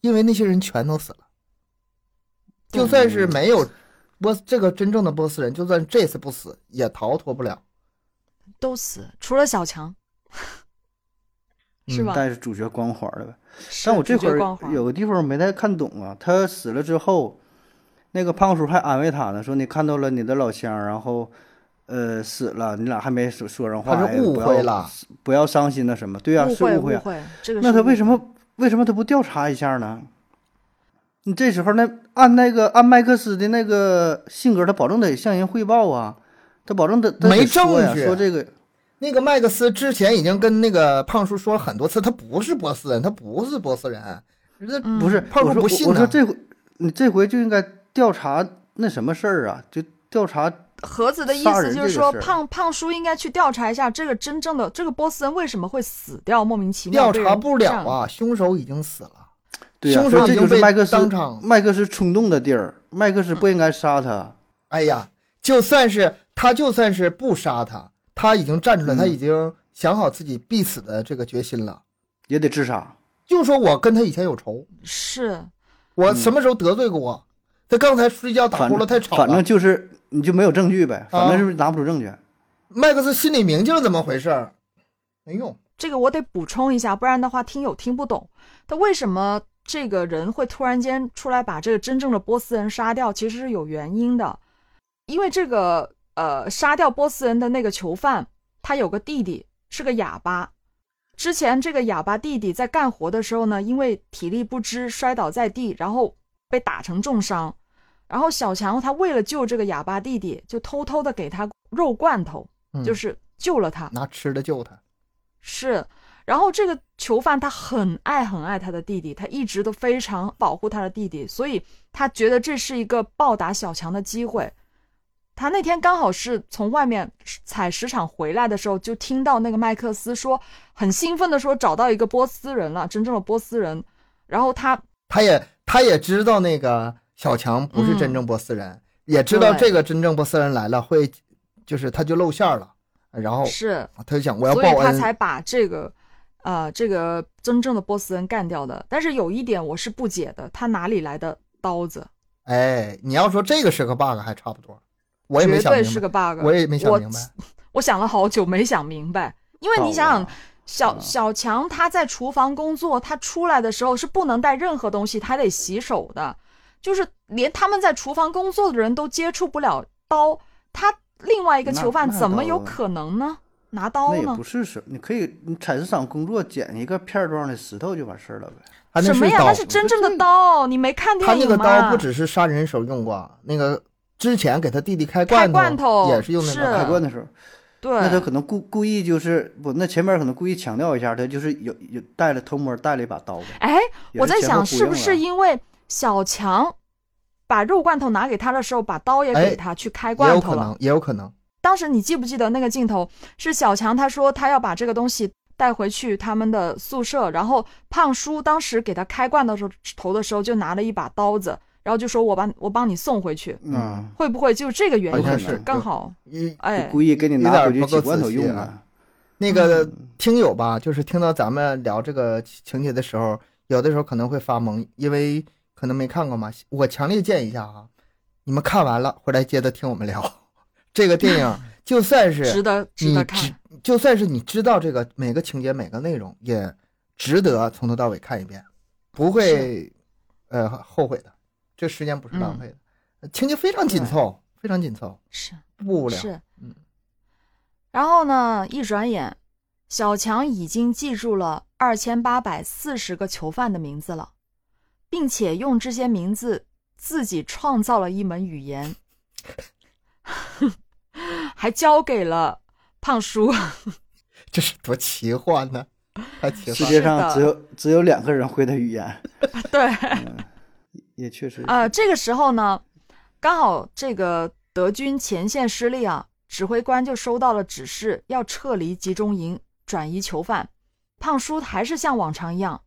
因为那些人全都死了，就算是没有波这个真正的波斯人，就算这次不死，也逃脱不了。都死，除了小强，是吧？带着主角光环的呗。但我这会儿有个地方没太看懂啊。他死了之后，那个胖叔还安慰他呢，说你看到了你的老乡，然后呃死了，你俩还没说说上话，他是误会了，不要伤心那什么？对呀，是误会。这个那他为什么为什么他不调查一下呢？你这时候那按那个按麦克斯的那个性格，他保证得向人汇报啊，他保证得没证据说这个。那个麦克斯之前已经跟那个胖叔说了很多次，他不是波斯人，他不是波斯人。那不是胖叔不信我说这回你这回就应该调查那什么事儿啊？就调查盒子的意思就是说，胖胖叔应该去调查一下这个真正的这个波斯人为什么会死掉，莫名其妙。调查不了啊，凶手已经死了。对呀，这就是麦克斯当场麦克斯冲动的地儿，麦克斯不应该杀他。哎呀，就算是他，就算是不杀他。他已经站出来，他已经想好自己必死的这个决心了，也得自杀。就说我跟他以前有仇，是我什么时候得罪过我？他刚才睡觉打呼噜太吵了。反正就是你就没有证据呗，反正是拿不出证据。麦克斯心里明镜怎么回事？没用。这个我得补充一下，不然的话听友听不懂。他为什么这个人会突然间出来把这个真正的波斯人杀掉？其实是有原因的，因为这个。呃，杀掉波斯人的那个囚犯，他有个弟弟是个哑巴。之前这个哑巴弟弟在干活的时候呢，因为体力不支摔倒在地，然后被打成重伤。然后小强他为了救这个哑巴弟弟，就偷偷的给他肉罐头，就是救了他，拿吃的救他。是，然后这个囚犯他很爱很爱他的弟弟，他一直都非常保护他的弟弟，所以他觉得这是一个报答小强的机会。他那天刚好是从外面采石场回来的时候，就听到那个麦克斯说，很兴奋的说找到一个波斯人了，真正的波斯人。然后他他也他也知道那个小强不是真正波斯人，也知道这个真正波斯人来了会，就是他就露馅了。然后是他就想我要报恩，所以他才把这个，呃，这个真正的波斯人干掉的。但是有一点我是不解的，他哪里来的刀子？哎，你要说这个是个 bug 还差不多。我也没绝对是个 bug，我也没想明白。我想了好久没想明白，因为你想想，小小强他在厨房工作，他出来的时候是不能带任何东西，他得洗手的，就是连他们在厨房工作的人都接触不了刀，他另外一个囚犯怎么有可能呢？拿刀呢？那也不是什你可以，你采石场工作捡一个片状的石头就完事儿了呗。什么呀？那是真正的刀，你没看电影吗？他那个刀不只是杀人时候用过，那个。之前给他弟弟开罐头也是用那个开罐的时候，对，那他可能故故意就是不，那前面可能故意强调一下，他就是有有带了偷摸带了一把刀呗。哎，我在想是不是因为小强把肉罐头拿给他的时候，把刀也给他去开罐头了？也有可能，也有可能。当时你记不记得那个镜头是小强他说他要把这个东西带回去他们的宿舍，然后胖叔当时给他开罐的时候头的时候就拿了一把刀子。然后就说：“我把我帮你送回去，嗯，会不会就这个原因？是刚好，哎，故意给你拿回去挤罐头用啊。那个听友吧，就是听到咱们聊这个情节的时候，有的时候可能会发懵，因为可能没看过嘛。我强烈建议一下啊，你们看完了回来接着听我们聊 这个电影，就算是值得值得看，就算是你知道这个每个情节每个内容，也值得从头到尾看一遍，不会呃后悔的。”这时间不是浪费的，情节非常紧凑，非常紧凑，是不无聊。是，嗯。然后呢，一转眼，小强已经记住了二千八百四十个囚犯的名字了，并且用这些名字自己创造了一门语言，还交给了胖叔。这是多奇幻呢！太奇幻。世界上只有只有两个人会的语言。对。也确实啊，这个时候呢，刚好这个德军前线失利啊，指挥官就收到了指示，要撤离集中营，转移囚犯。胖叔还是像往常一样，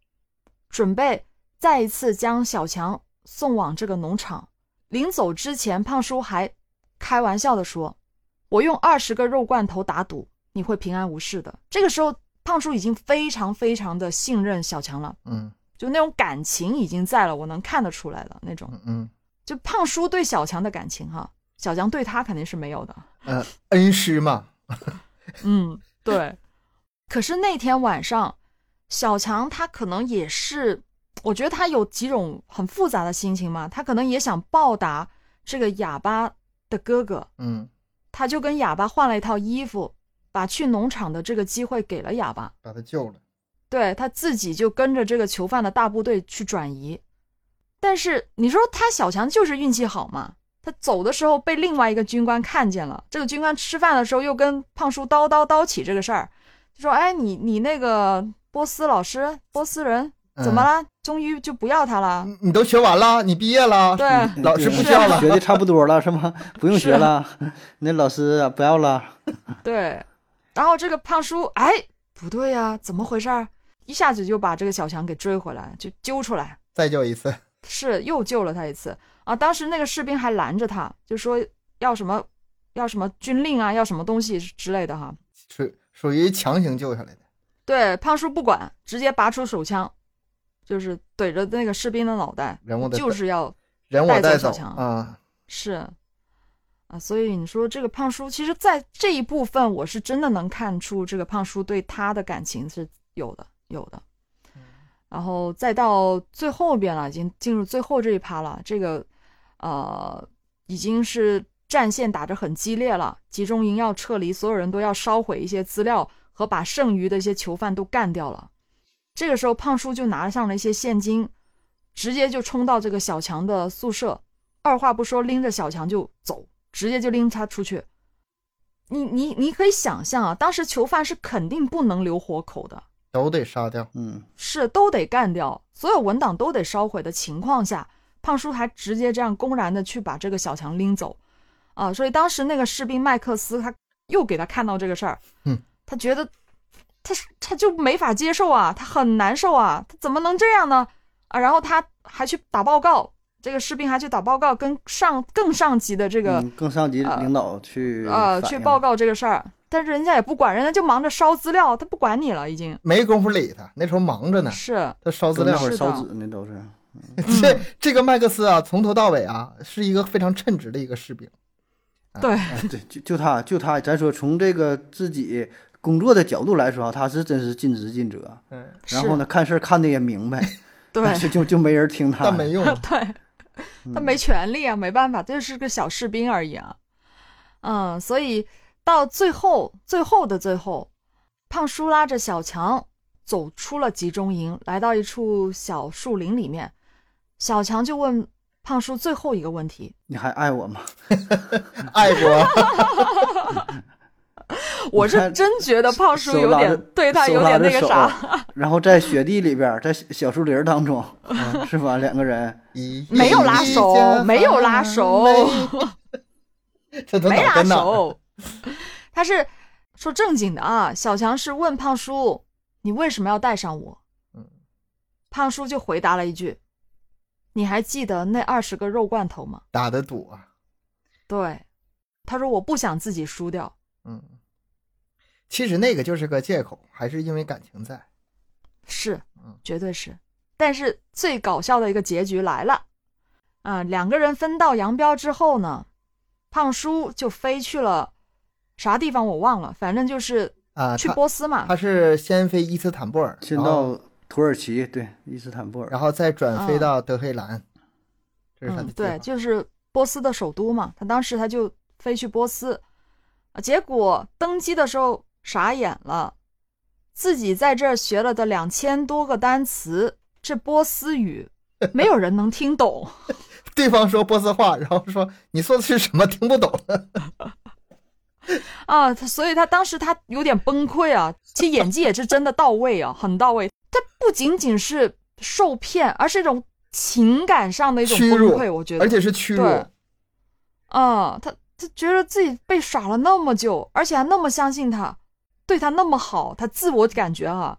准备再一次将小强送往这个农场。临走之前，胖叔还开玩笑的说：“我用二十个肉罐头打赌，你会平安无事的。”这个时候，胖叔已经非常非常的信任小强了。嗯。就那种感情已经在了，我能看得出来的那种。嗯，就胖叔对小强的感情哈，小强对他肯定是没有的。呃，恩师嘛。嗯，对。可是那天晚上，小强他可能也是我觉得他有几种很复杂的心情嘛，他可能也想报答这个哑巴的哥哥，嗯，他就跟哑巴换了一套衣服，把去农场的这个机会给了哑巴，把他救了。对他自己就跟着这个囚犯的大部队去转移。但是你说他小强就是运气好嘛？他走的时候被另外一个军官看见了，这个军官吃饭的时候又跟胖叔叨叨叨起这个事儿，就说：“哎，你你那个波斯老师，波斯人怎么了？终于就不要他了？你你都学完了，你毕业了，对，老师不要了，学的差不多了是吗？不用学了，那老师不要了。对，然后这个胖叔，哎，不对呀，怎么回事？一下子就把这个小强给追回来，就揪出来，再救一次，是又救了他一次。”啊！当时那个士兵还拦着他，就说要什么，要什么军令啊，要什么东西之类的哈。属属于强行救下来的。对，胖叔不管，直接拔出手枪，就是怼着那个士兵的脑袋，就是要人带走小强啊。是啊，所以你说这个胖叔，其实，在这一部分，我是真的能看出这个胖叔对他的感情是有的，有的。然后再到最后边了，已经进入最后这一趴了，这个。呃，已经是战线打着很激烈了，集中营要撤离，所有人都要烧毁一些资料和把剩余的一些囚犯都干掉了。这个时候，胖叔就拿上了一些现金，直接就冲到这个小强的宿舍，二话不说拎着小强就走，直接就拎他出去。你你你可以想象啊，当时囚犯是肯定不能留活口的，都得杀掉，嗯，是都得干掉，所有文档都得烧毁的情况下。胖叔还直接这样公然的去把这个小强拎走，啊，所以当时那个士兵麦克斯他又给他看到这个事儿，嗯，他觉得他他就没法接受啊，他很难受啊，他怎么能这样呢？啊，然后他还去打报告，这个士兵还去打报告，跟上更上级的这个更上级领导去呃去报告这个事儿，但是人家也不管，人家就忙着烧资料，他不管你了，已经没工夫理他，那时候忙着呢，是他烧资料或者，烧纸呢都是。这这个麦克斯啊，从头到尾啊，是一个非常称职的一个士兵。对对，就就他就他，咱说从这个自己工作的角度来说，他是真是尽职尽责。嗯，然后呢，看事儿看的也明白。对，就就就没人听他。但没用。对，他没权利啊，没办法，这是个小士兵而已啊。嗯，所以到最后，最后的最后，胖叔拉着小强走出了集中营，来到一处小树林里面。小强就问胖叔最后一个问题：“你还爱我吗？”“ 爱过。我是真觉得胖叔有点对他有点那个啥。然后在雪地里边，在小树林当中，是吧？两个人没有拉手，没有拉手，没拉手。他是说正经的啊。小强是问胖叔：“你为什么要带上我？”胖叔就回答了一句。你还记得那二十个肉罐头吗？打的赌啊！对，他说我不想自己输掉。嗯，其实那个就是个借口，还是因为感情在。是，嗯，绝对是。但是最搞笑的一个结局来了，啊，两个人分道扬镳之后呢，胖叔就飞去了啥地方我忘了，反正就是啊，去波斯嘛。他是先飞伊斯坦布尔，先到。土耳其对伊斯坦布尔，然后再转飞到德黑兰，这是他的对，就是波斯的首都嘛。他当时他就飞去波斯，啊，结果登机的时候傻眼了，自己在这儿学了的两千多个单词，这波斯语 没有人能听懂。对方说波斯话，然后说你说的是什么？听不懂。啊，他所以他当时他有点崩溃啊。其实演技也是真的到位啊，很到位。他不仅仅是受骗，而是一种情感上的一种崩溃，我觉得，而且是屈辱。啊，他他觉得自己被耍了那么久，而且还那么相信他，对他那么好，他自我感觉啊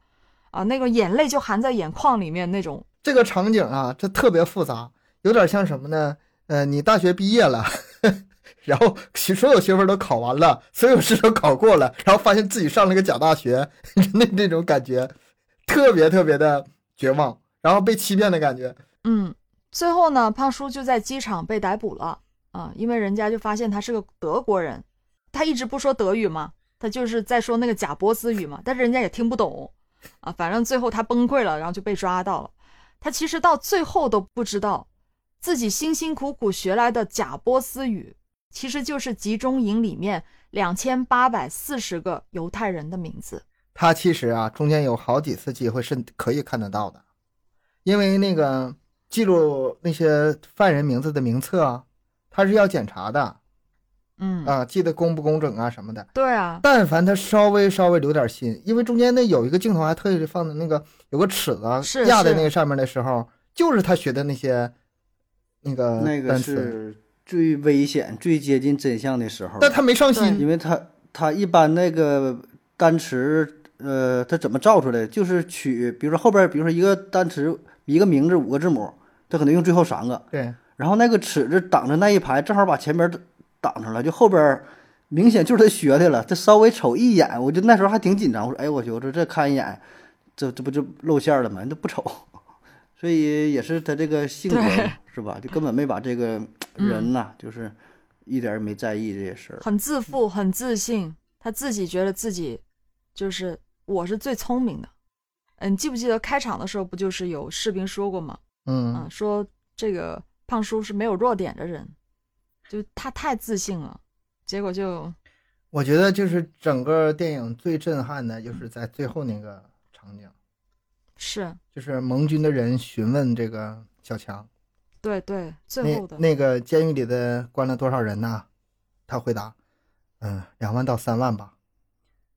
啊，那个眼泪就含在眼眶里面那种。这个场景啊，这特别复杂，有点像什么呢？呃，你大学毕业了，然后所有学分都考完了，所有试都考过了，然后发现自己上了个假大学，那 那种感觉。特别特别的绝望，然后被欺骗的感觉。嗯，最后呢，胖叔就在机场被逮捕了啊，因为人家就发现他是个德国人，他一直不说德语嘛，他就是在说那个假波斯语嘛，但是人家也听不懂啊。反正最后他崩溃了，然后就被抓到了。他其实到最后都不知道，自己辛辛苦苦学来的假波斯语，其实就是集中营里面两千八百四十个犹太人的名字。他其实啊，中间有好几次机会是可以看得到的，因为那个记录那些犯人名字的名册啊，他是要检查的。嗯啊，记得工不工整啊什么的。对啊，但凡他稍微稍微留点心，因为中间那有一个镜头还特意放的那个有个尺子压在那个上面的时候，就是他学的那些那个那个是最危险、最接近真相的时候。但他没上心，因为他他一般那个单词，呃，他怎么造出来？就是取，比如说后边，比如说一个单词一个名字五个字母，他可能用最后三个。对。然后那个尺子挡着那一排，正好把前边。挡上了，就后边明显就是他学的了。他稍微瞅一眼，我就那时候还挺紧张。我说：“哎，我去，我说这看一眼，这这不就露馅了吗？你都不瞅。”所以也是他这个性格是吧？就根本没把这个人呐，就是一点也没在意这些事儿。很自负，很自信，他自己觉得自己就是我是最聪明的。嗯，你记不记得开场的时候不就是有士兵说过吗？嗯，说这个胖叔是没有弱点的人。就他太自信了，结果就，我觉得就是整个电影最震撼的，就是在最后那个场景，是，就是盟军的人询问这个小强，对对，最后的那个监狱里的关了多少人呢？他回答，嗯，两万到三万吧。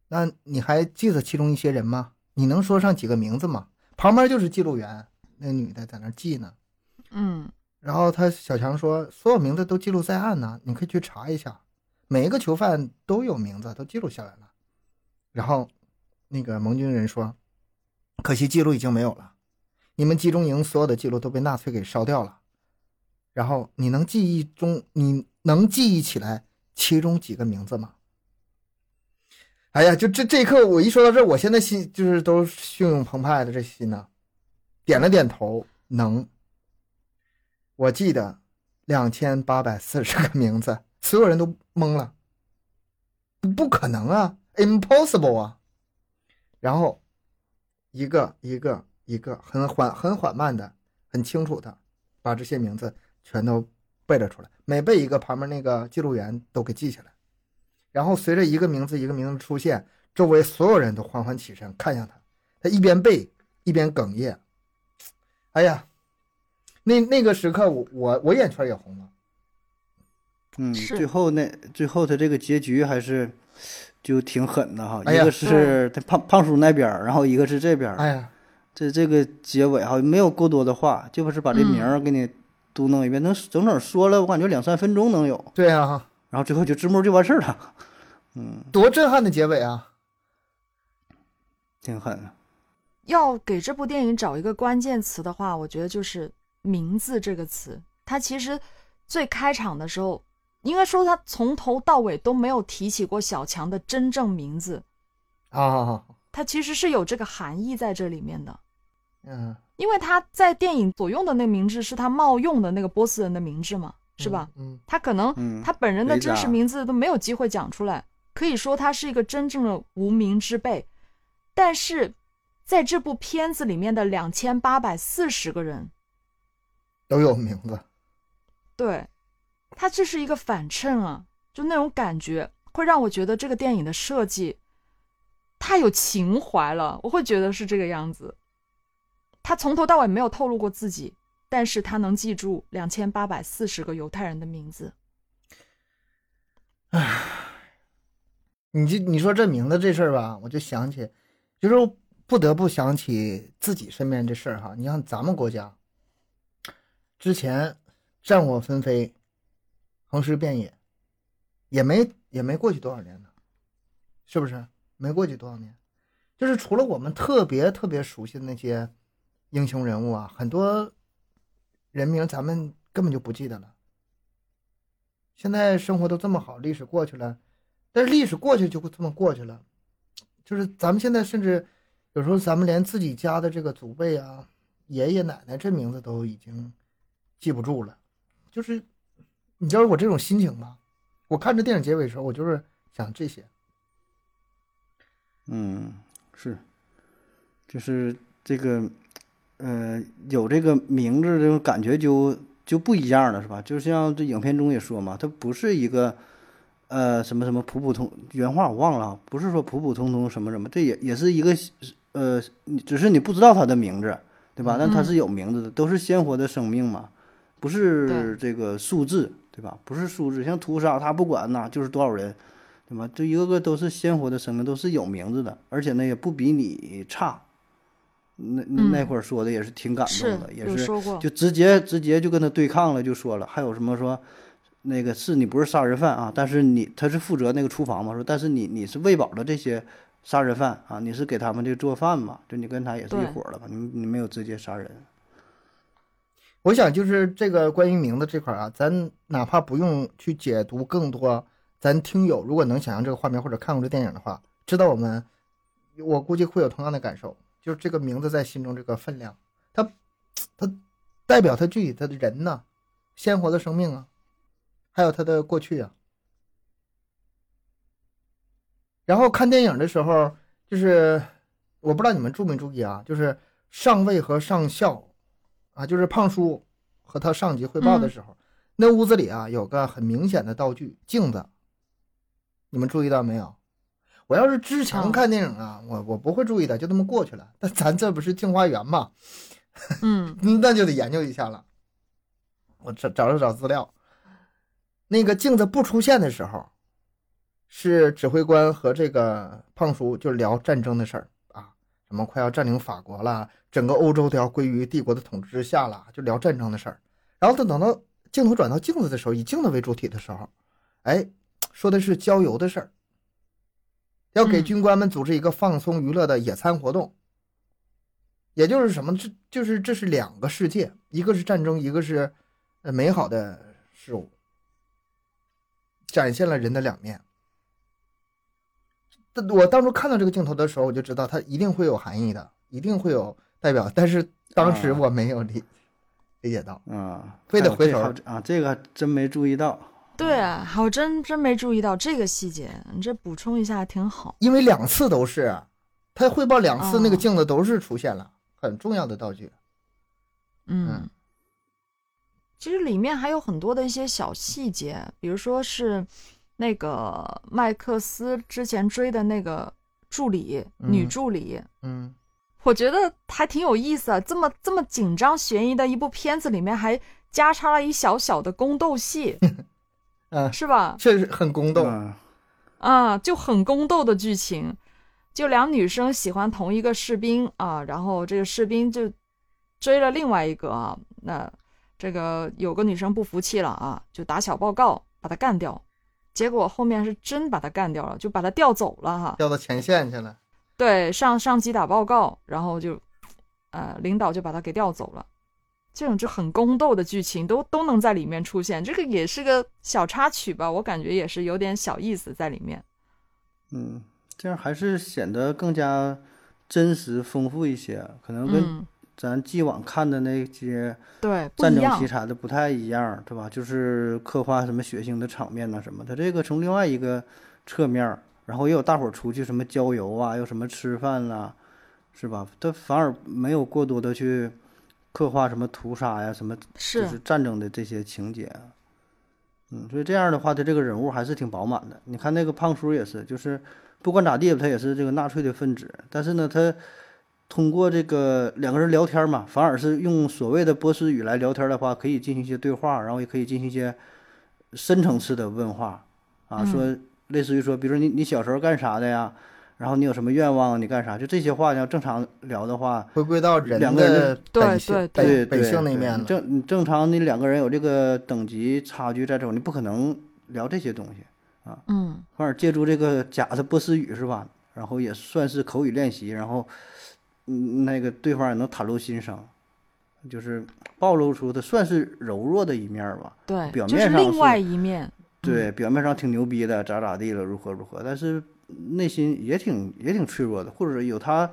那你还记得其中一些人吗？你能说上几个名字吗？旁边就是记录员，那女的在那记呢，嗯。然后他小强说：“所有名字都记录在案呢，你可以去查一下，每一个囚犯都有名字，都记录下来了。”然后，那个盟军人说：“可惜记录已经没有了，你们集中营所有的记录都被纳粹给烧掉了。然后你能记忆中，你能记忆起来其中几个名字吗？”哎呀，就这这一刻，我一说到这，我现在心就是都汹涌澎湃的这心呢，点了点头，能。我记得两千八百四十个名字，所有人都懵了，不不可能啊，impossible 啊！然后一个一个一个很缓很缓慢的、很清楚的把这些名字全都背了出来，每背一个，旁边那个记录员都给记下来。然后随着一个名字一个名字出现，周围所有人都缓缓起身看向他，他一边背一边哽咽，哎呀！那那个时刻，我我我眼圈也红了。嗯，最后那最后他这个结局还是就挺狠的哈。一个是他胖胖叔那边，然后一个是这边。哎呀，这这个结尾哈没有过多的话，就不是把这名儿给你嘟囔一遍，能整整说了我感觉两三分钟能有。对啊，然后最后就字幕就完事儿了。嗯，多震撼的结尾啊！挺狠。要给这部电影找一个关键词的话，我觉得就是。名字这个词，它其实最开场的时候，应该说他从头到尾都没有提起过小强的真正名字啊。他其实是有这个含义在这里面的。嗯，因为他在电影所用的那个名字是他冒用的那个波斯人的名字嘛，是吧？嗯，他可能他本人的真实名字都没有机会讲出来，可以说他是一个真正的无名之辈。但是在这部片子里面的两千八百四十个人。都有名字，对，它这是一个反衬啊，就那种感觉会让我觉得这个电影的设计太有情怀了，我会觉得是这个样子。他从头到尾没有透露过自己，但是他能记住两千八百四十个犹太人的名字。唉，你就你说这名字这事儿吧，我就想起，就是不得不想起自己身边这事儿哈。你像咱们国家。之前战火纷飞，横尸遍野，也没也没过去多少年呢，是不是？没过去多少年，就是除了我们特别特别熟悉的那些英雄人物啊，很多人名咱们根本就不记得了。现在生活都这么好，历史过去了，但是历史过去就这么过去了，就是咱们现在甚至有时候咱们连自己家的这个祖辈啊、爷爷奶奶这名字都已经。记不住了，就是，你知道我这种心情吗？我看着电影结尾的时候，我就是想这些。嗯，是，就是这个呃，有这个名字这种感觉就就不一样了，是吧？就像这影片中也说嘛，它不是一个呃什么什么普普通原话我忘了，不是说普普通通什么什么，这也也是一个呃，只是你不知道它的名字，对吧？但它是有名字的，都是鲜活的生命嘛，不是这个数字，对吧？不是数字，像屠杀他不管呐，就是多少人。对吧？这一个个都是鲜活的生命，都是有名字的，而且呢也不比你差。那那会儿说的也是挺感动的，也是就直接直接就跟他对抗了，就说了，还有什么说那个是你不是杀人犯啊，但是你他是负责那个厨房嘛，说但是你你是喂饱了这些杀人犯啊，你是给他们这做饭嘛，就你跟他也是一伙的吧？你你没有直接杀人。我想就是这个关于名字这块啊，咱哪怕不用去解读更多。咱听友如果能想象这个画面或者看过这电影的话，知道我们，我估计会有同样的感受，就是这个名字在心中这个分量，它，它代表他具体他的人呢，鲜活的生命啊，还有他的过去啊。然后看电影的时候，就是我不知道你们注没注意啊，就是上尉和上校，啊，就是胖叔和他上级汇报的时候，那屋子里啊有个很明显的道具镜子。你们注意到没有？我要是之前看电影啊，我我不会注意的，就这么过去了。但咱这不是镜花缘嘛，嗯，那就得研究一下了。我找找了找资料，那个镜子不出现的时候，是指挥官和这个胖叔就聊战争的事儿啊，什么快要占领法国了，整个欧洲都要归于帝国的统治之下了，就聊战争的事儿。然后等等到镜头转到镜子的时候，以镜子为主体的时候，哎。说的是郊游的事儿，要给军官们组织一个放松娱乐的野餐活动。也就是什么？这就是这是两个世界，一个是战争，一个是呃美好的事物，展现了人的两面。我当初看到这个镜头的时候，我就知道它一定会有含义的，一定会有代表。但是当时我没有理理解到啊，非得回头啊，这个真没注意到。对啊，我真真没注意到这个细节，你这补充一下挺好。因为两次都是，他汇报两次，那个镜子都是出现了，很重要的道具。嗯，其实里面还有很多的一些小细节，比如说是那个麦克斯之前追的那个助理女助理，嗯，我觉得还挺有意思啊。这么这么紧张悬疑的一部片子里面，还加插了一小小的宫斗戏。嗯，是吧？确实很宫斗，啊，就很宫斗的剧情，就两女生喜欢同一个士兵啊，然后这个士兵就追了另外一个啊，那这个有个女生不服气了啊，就打小报告把他干掉，结果后面是真把他干掉了，就把他调走了哈，调到前线去了。对，上上级打报告，然后就，呃，领导就把他给调走了。这种就很宫斗的剧情都都能在里面出现，这个也是个小插曲吧，我感觉也是有点小意思在里面。嗯，这样还是显得更加真实丰富一些，可能跟咱既往看的那些对战争题材的不太一样，对吧？就是刻画什么血腥的场面呐什么，它这个从另外一个侧面，然后也有大伙儿出去什么郊游啊，又什么吃饭啦，是吧？他反而没有过多的去。刻画什么屠杀呀，什么就是战争的这些情节，嗯，所以这样的话，他这个人物还是挺饱满的。你看那个胖叔也是，就是不管咋地，他也是这个纳粹的分子。但是呢，他通过这个两个人聊天嘛，反而是用所谓的波斯语来聊天的话，可以进行一些对话，然后也可以进行一些深层次的问话啊，说类似于说，比如说你你小时候干啥的呀？然后你有什么愿望？你干啥？就这些话，要正常聊的话，回归到人的本性，对本性那面正正常，你两个人有这个等级差距在这，你不可能聊这些东西啊。嗯。反而借助这个假的波斯语是吧？然后也算是口语练习，然后嗯，那个对方也能袒露心声，就是暴露出的算是柔弱的一面吧。对，表面上另外一面。对，表面上挺牛逼的，咋咋地了，如何如何，但是。内心也挺也挺脆弱的，或者有他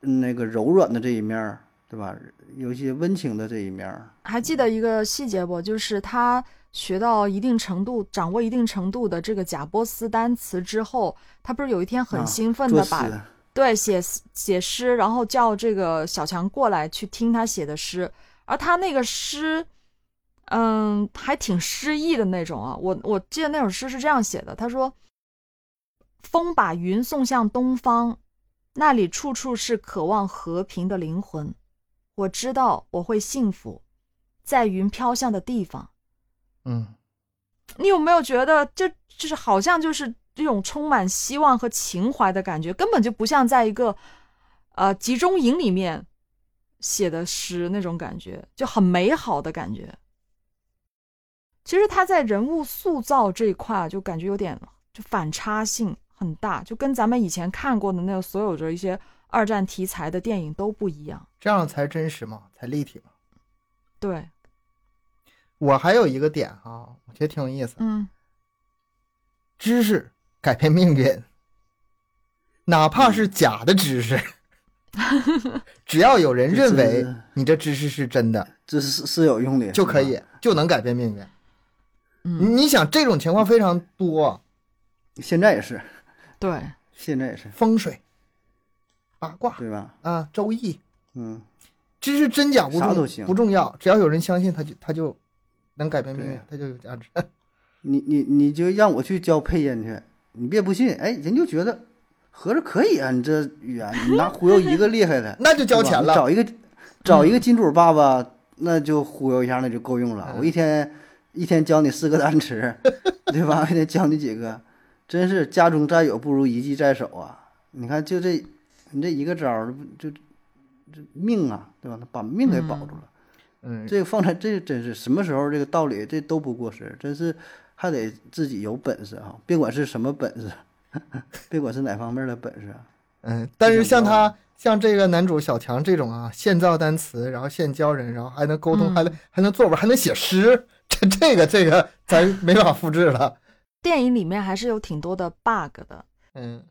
那个柔软的这一面，对吧？有一些温情的这一面。还记得一个细节不？就是他学到一定程度、掌握一定程度的这个贾波斯单词之后，他不是有一天很兴奋的把对，写写诗，然后叫这个小强过来去听他写的诗，而他那个诗，嗯，还挺诗意的那种啊。我我记得那首诗是这样写的，他说：“风把云送向东方，那里处处是渴望和平的灵魂。我知道我会幸福，在云飘向的地方。”嗯，你有没有觉得这就是好像就是？这种充满希望和情怀的感觉，根本就不像在一个，呃，集中营里面写的诗那种感觉，就很美好的感觉。其实他在人物塑造这一块，就感觉有点就反差性很大，就跟咱们以前看过的那个所有的一些二战题材的电影都不一样。这样才真实嘛，才立体嘛。对。我还有一个点啊，我觉得挺有意思。嗯。知识。改变命运，哪怕是假的知识，只要有人 认为你这知识是真的，这是是有用的，就可以就能改变命运。嗯，你想这种情况非常多，现在也是，对，现在也是。风水、八卦，对吧？啊，周易，嗯，知识真假不重都行，不重要，只要有人相信，他就他就能改变命运，他就有价值。你你你就让我去教配音去。你别不信，哎，人就觉得合着可以啊！你这语言，你拿忽悠一个厉害的，那就交钱了。找一个，找一个金主爸爸，那就忽悠一下，那就够用了。我一天一天教你四个单词，对吧？一天教你几个，真是家中再有不如一技在手啊！你看，就这，你这一个招儿，就这命啊，对吧？把命给保住了。嗯，这个放在这真是什么时候，这个道理这都不过时，真是。还得自己有本事啊，别管是什么本事，别管是哪方面的本事。嗯，但是像他像这个男主小强这种啊，现造单词，然后现教人，然后还能沟通，还能还能作文，还能写诗，这 这个这个咱没法复制了。电影里面还是有挺多的 bug 的。嗯，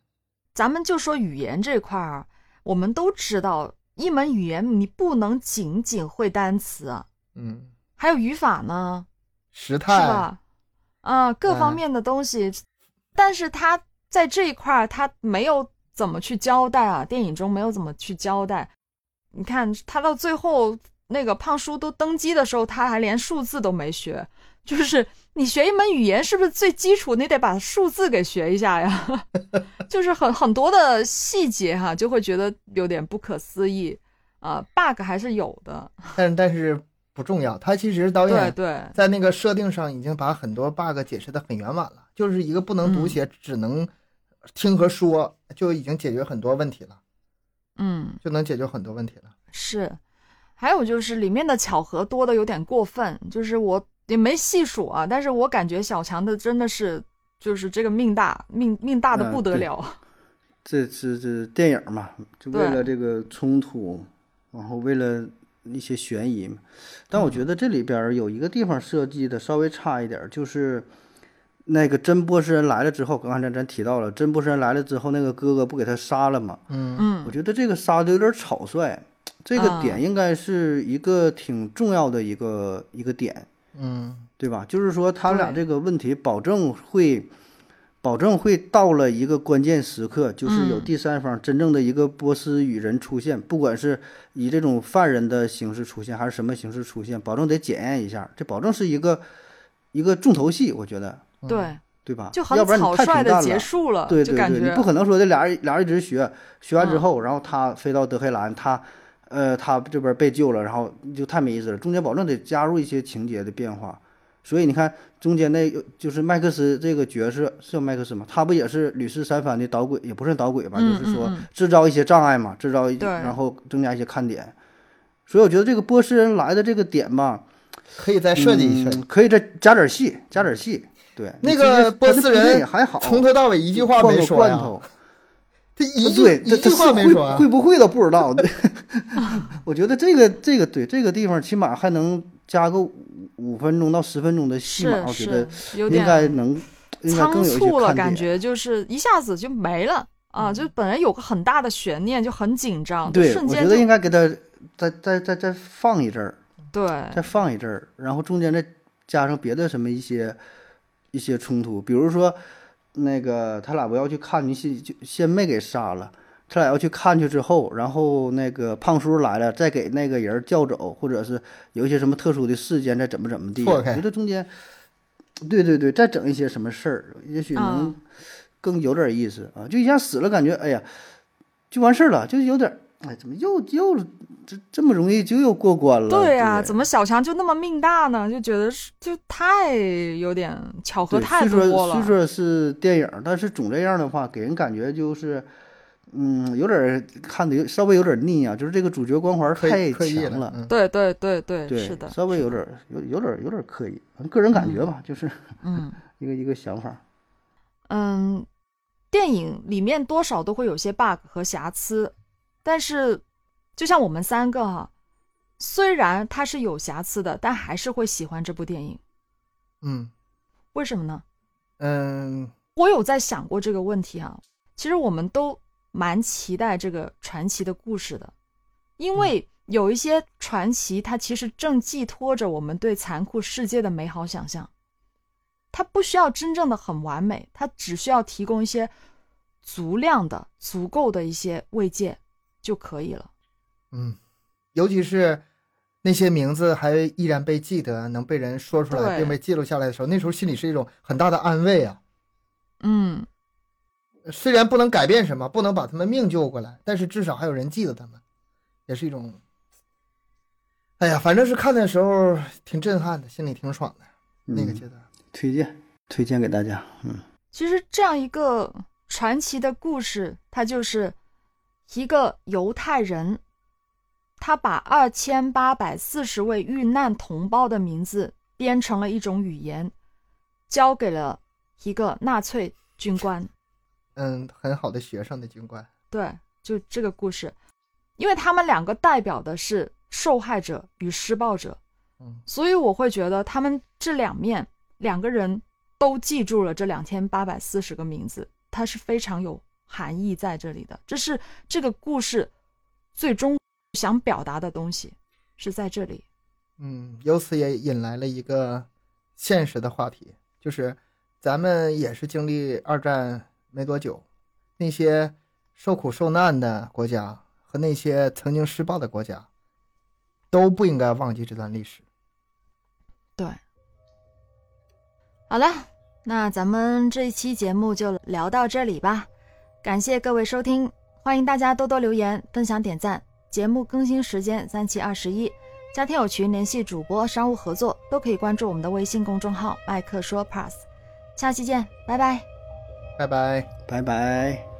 咱们就说语言这块儿，我们都知道，一门语言你不能仅仅会单词，嗯，还有语法呢，时态是吧？啊，各方面的东西，但是他在这一块儿他没有怎么去交代啊，电影中没有怎么去交代。你看他到最后那个胖叔都登基的时候，他还连数字都没学。就是你学一门语言，是不是最基础你得把数字给学一下呀？就是很很多的细节哈，就会觉得有点不可思议啊，bug 还是有的。但但是。不重要，他其实导演对在那个设定上已经把很多 bug 解释的很圆满了，就是一个不能读写，只能听和说，就已经解决很多问题了。嗯，就能解决很多问题了。是，还有就是里面的巧合多的有点过分，就是我也没细数啊，但是我感觉小强的真的是就是这个命大，命命大的不得了。这是这电影嘛，就为了这个冲突，然后为了。一些悬疑嘛，但我觉得这里边有一个地方设计的稍微差一点，就是那个真波斯人来了之后，刚才咱咱提到了，真波斯人来了之后，那个哥哥不给他杀了吗？嗯嗯，我觉得这个杀的有点草率，这个点应该是一个挺重要的一个一个点，嗯，对吧？就是说他俩这个问题保证会。保证会到了一个关键时刻，就是有第三方真正的一个波斯语人出现，不管是以这种犯人的形式出现，还是什么形式出现，保证得检验一下，这保证是一个一个重头戏，我觉得，对对吧？就很要不然你太平淡结束了，对对对，你不可能说这俩人俩人一直学，学完之后，然后他飞到德黑兰，他呃他这边被救了，然后就太没意思了，中间保证得加入一些情节的变化。所以你看，中间那就是麦克斯这个角色是叫麦克斯吗？他不也是屡试三番的捣鬼，也不是捣鬼吧，就是说制造一些障碍嘛，制造然后增加一些看点。所以我觉得这个波斯人来的这个点吧，可以再设计一下，可以再加点戏，加点戏。对，那个波斯人也还好，从头到尾一句话没说呀。他一句一句话没说，会不会都不知道。我觉得这个这个对这个地方起码还能加个。五分钟到十分钟的戏码，我觉得应该能仓促了，感觉就是一下子就没了啊！就本来有个很大的悬念，就很紧张，对，我觉得应该给他再再再再放一阵儿，对，再放一阵儿，然后中间再加上别的什么一些一些冲突，比如说那个他俩不要去看，你先就先没给杀了，他俩要去看去之后，然后那个胖叔来了，再给那个人叫走，或者是有一些什么特殊的事件，再怎么怎么地。我觉得中间，对对对，再整一些什么事儿，也许能更有点意思啊！就一下死了，感觉哎呀，就完事儿了，就有点。哎，怎么又又这这么容易就又过关了？对呀，怎么小强就那么命大呢？就觉得是就太有点巧合太多了。虽说是电影，但是总这样的话，给人感觉就是，嗯，有点看的稍微有点腻啊。就是这个主角光环太强了。对对对对，是的，稍微有点有有点有点刻意，个人感觉吧，就是嗯，一个一个想法。嗯，电影里面多少都会有些 bug 和瑕疵。但是，就像我们三个哈，虽然它是有瑕疵的，但还是会喜欢这部电影。嗯，为什么呢？嗯，我有在想过这个问题啊。其实我们都蛮期待这个传奇的故事的，因为有一些传奇，它其实正寄托着我们对残酷世界的美好想象。它不需要真正的很完美，它只需要提供一些足量的、足够的一些慰藉。就可以了，嗯，尤其是那些名字还依然被记得，能被人说出来并被记录下来的时候，那时候心里是一种很大的安慰啊。嗯，虽然不能改变什么，不能把他们命救过来，但是至少还有人记得他们，也是一种。哎呀，反正是看的时候挺震撼的，心里挺爽的。那个阶段，推荐推荐给大家。嗯，其实这样一个传奇的故事，它就是。一个犹太人，他把二千八百四十位遇难同胞的名字编成了一种语言，交给了一个纳粹军官。嗯，很好的学生的军官。对，就这个故事，因为他们两个代表的是受害者与施暴者。嗯，所以我会觉得他们这两面两个人都记住了这两千八百四十个名字，他是非常有。含义在这里的，这是这个故事最终想表达的东西，是在这里。嗯，由此也引来了一个现实的话题，就是咱们也是经历二战没多久，那些受苦受难的国家和那些曾经施暴的国家，都不应该忘记这段历史。对，好了，那咱们这一期节目就聊到这里吧。感谢各位收听，欢迎大家多多留言、分享、点赞。节目更新时间三七二十一，加听友群联系主播商务合作都可以关注我们的微信公众号“麦克说 Plus”。下期见，拜拜，拜拜，拜拜。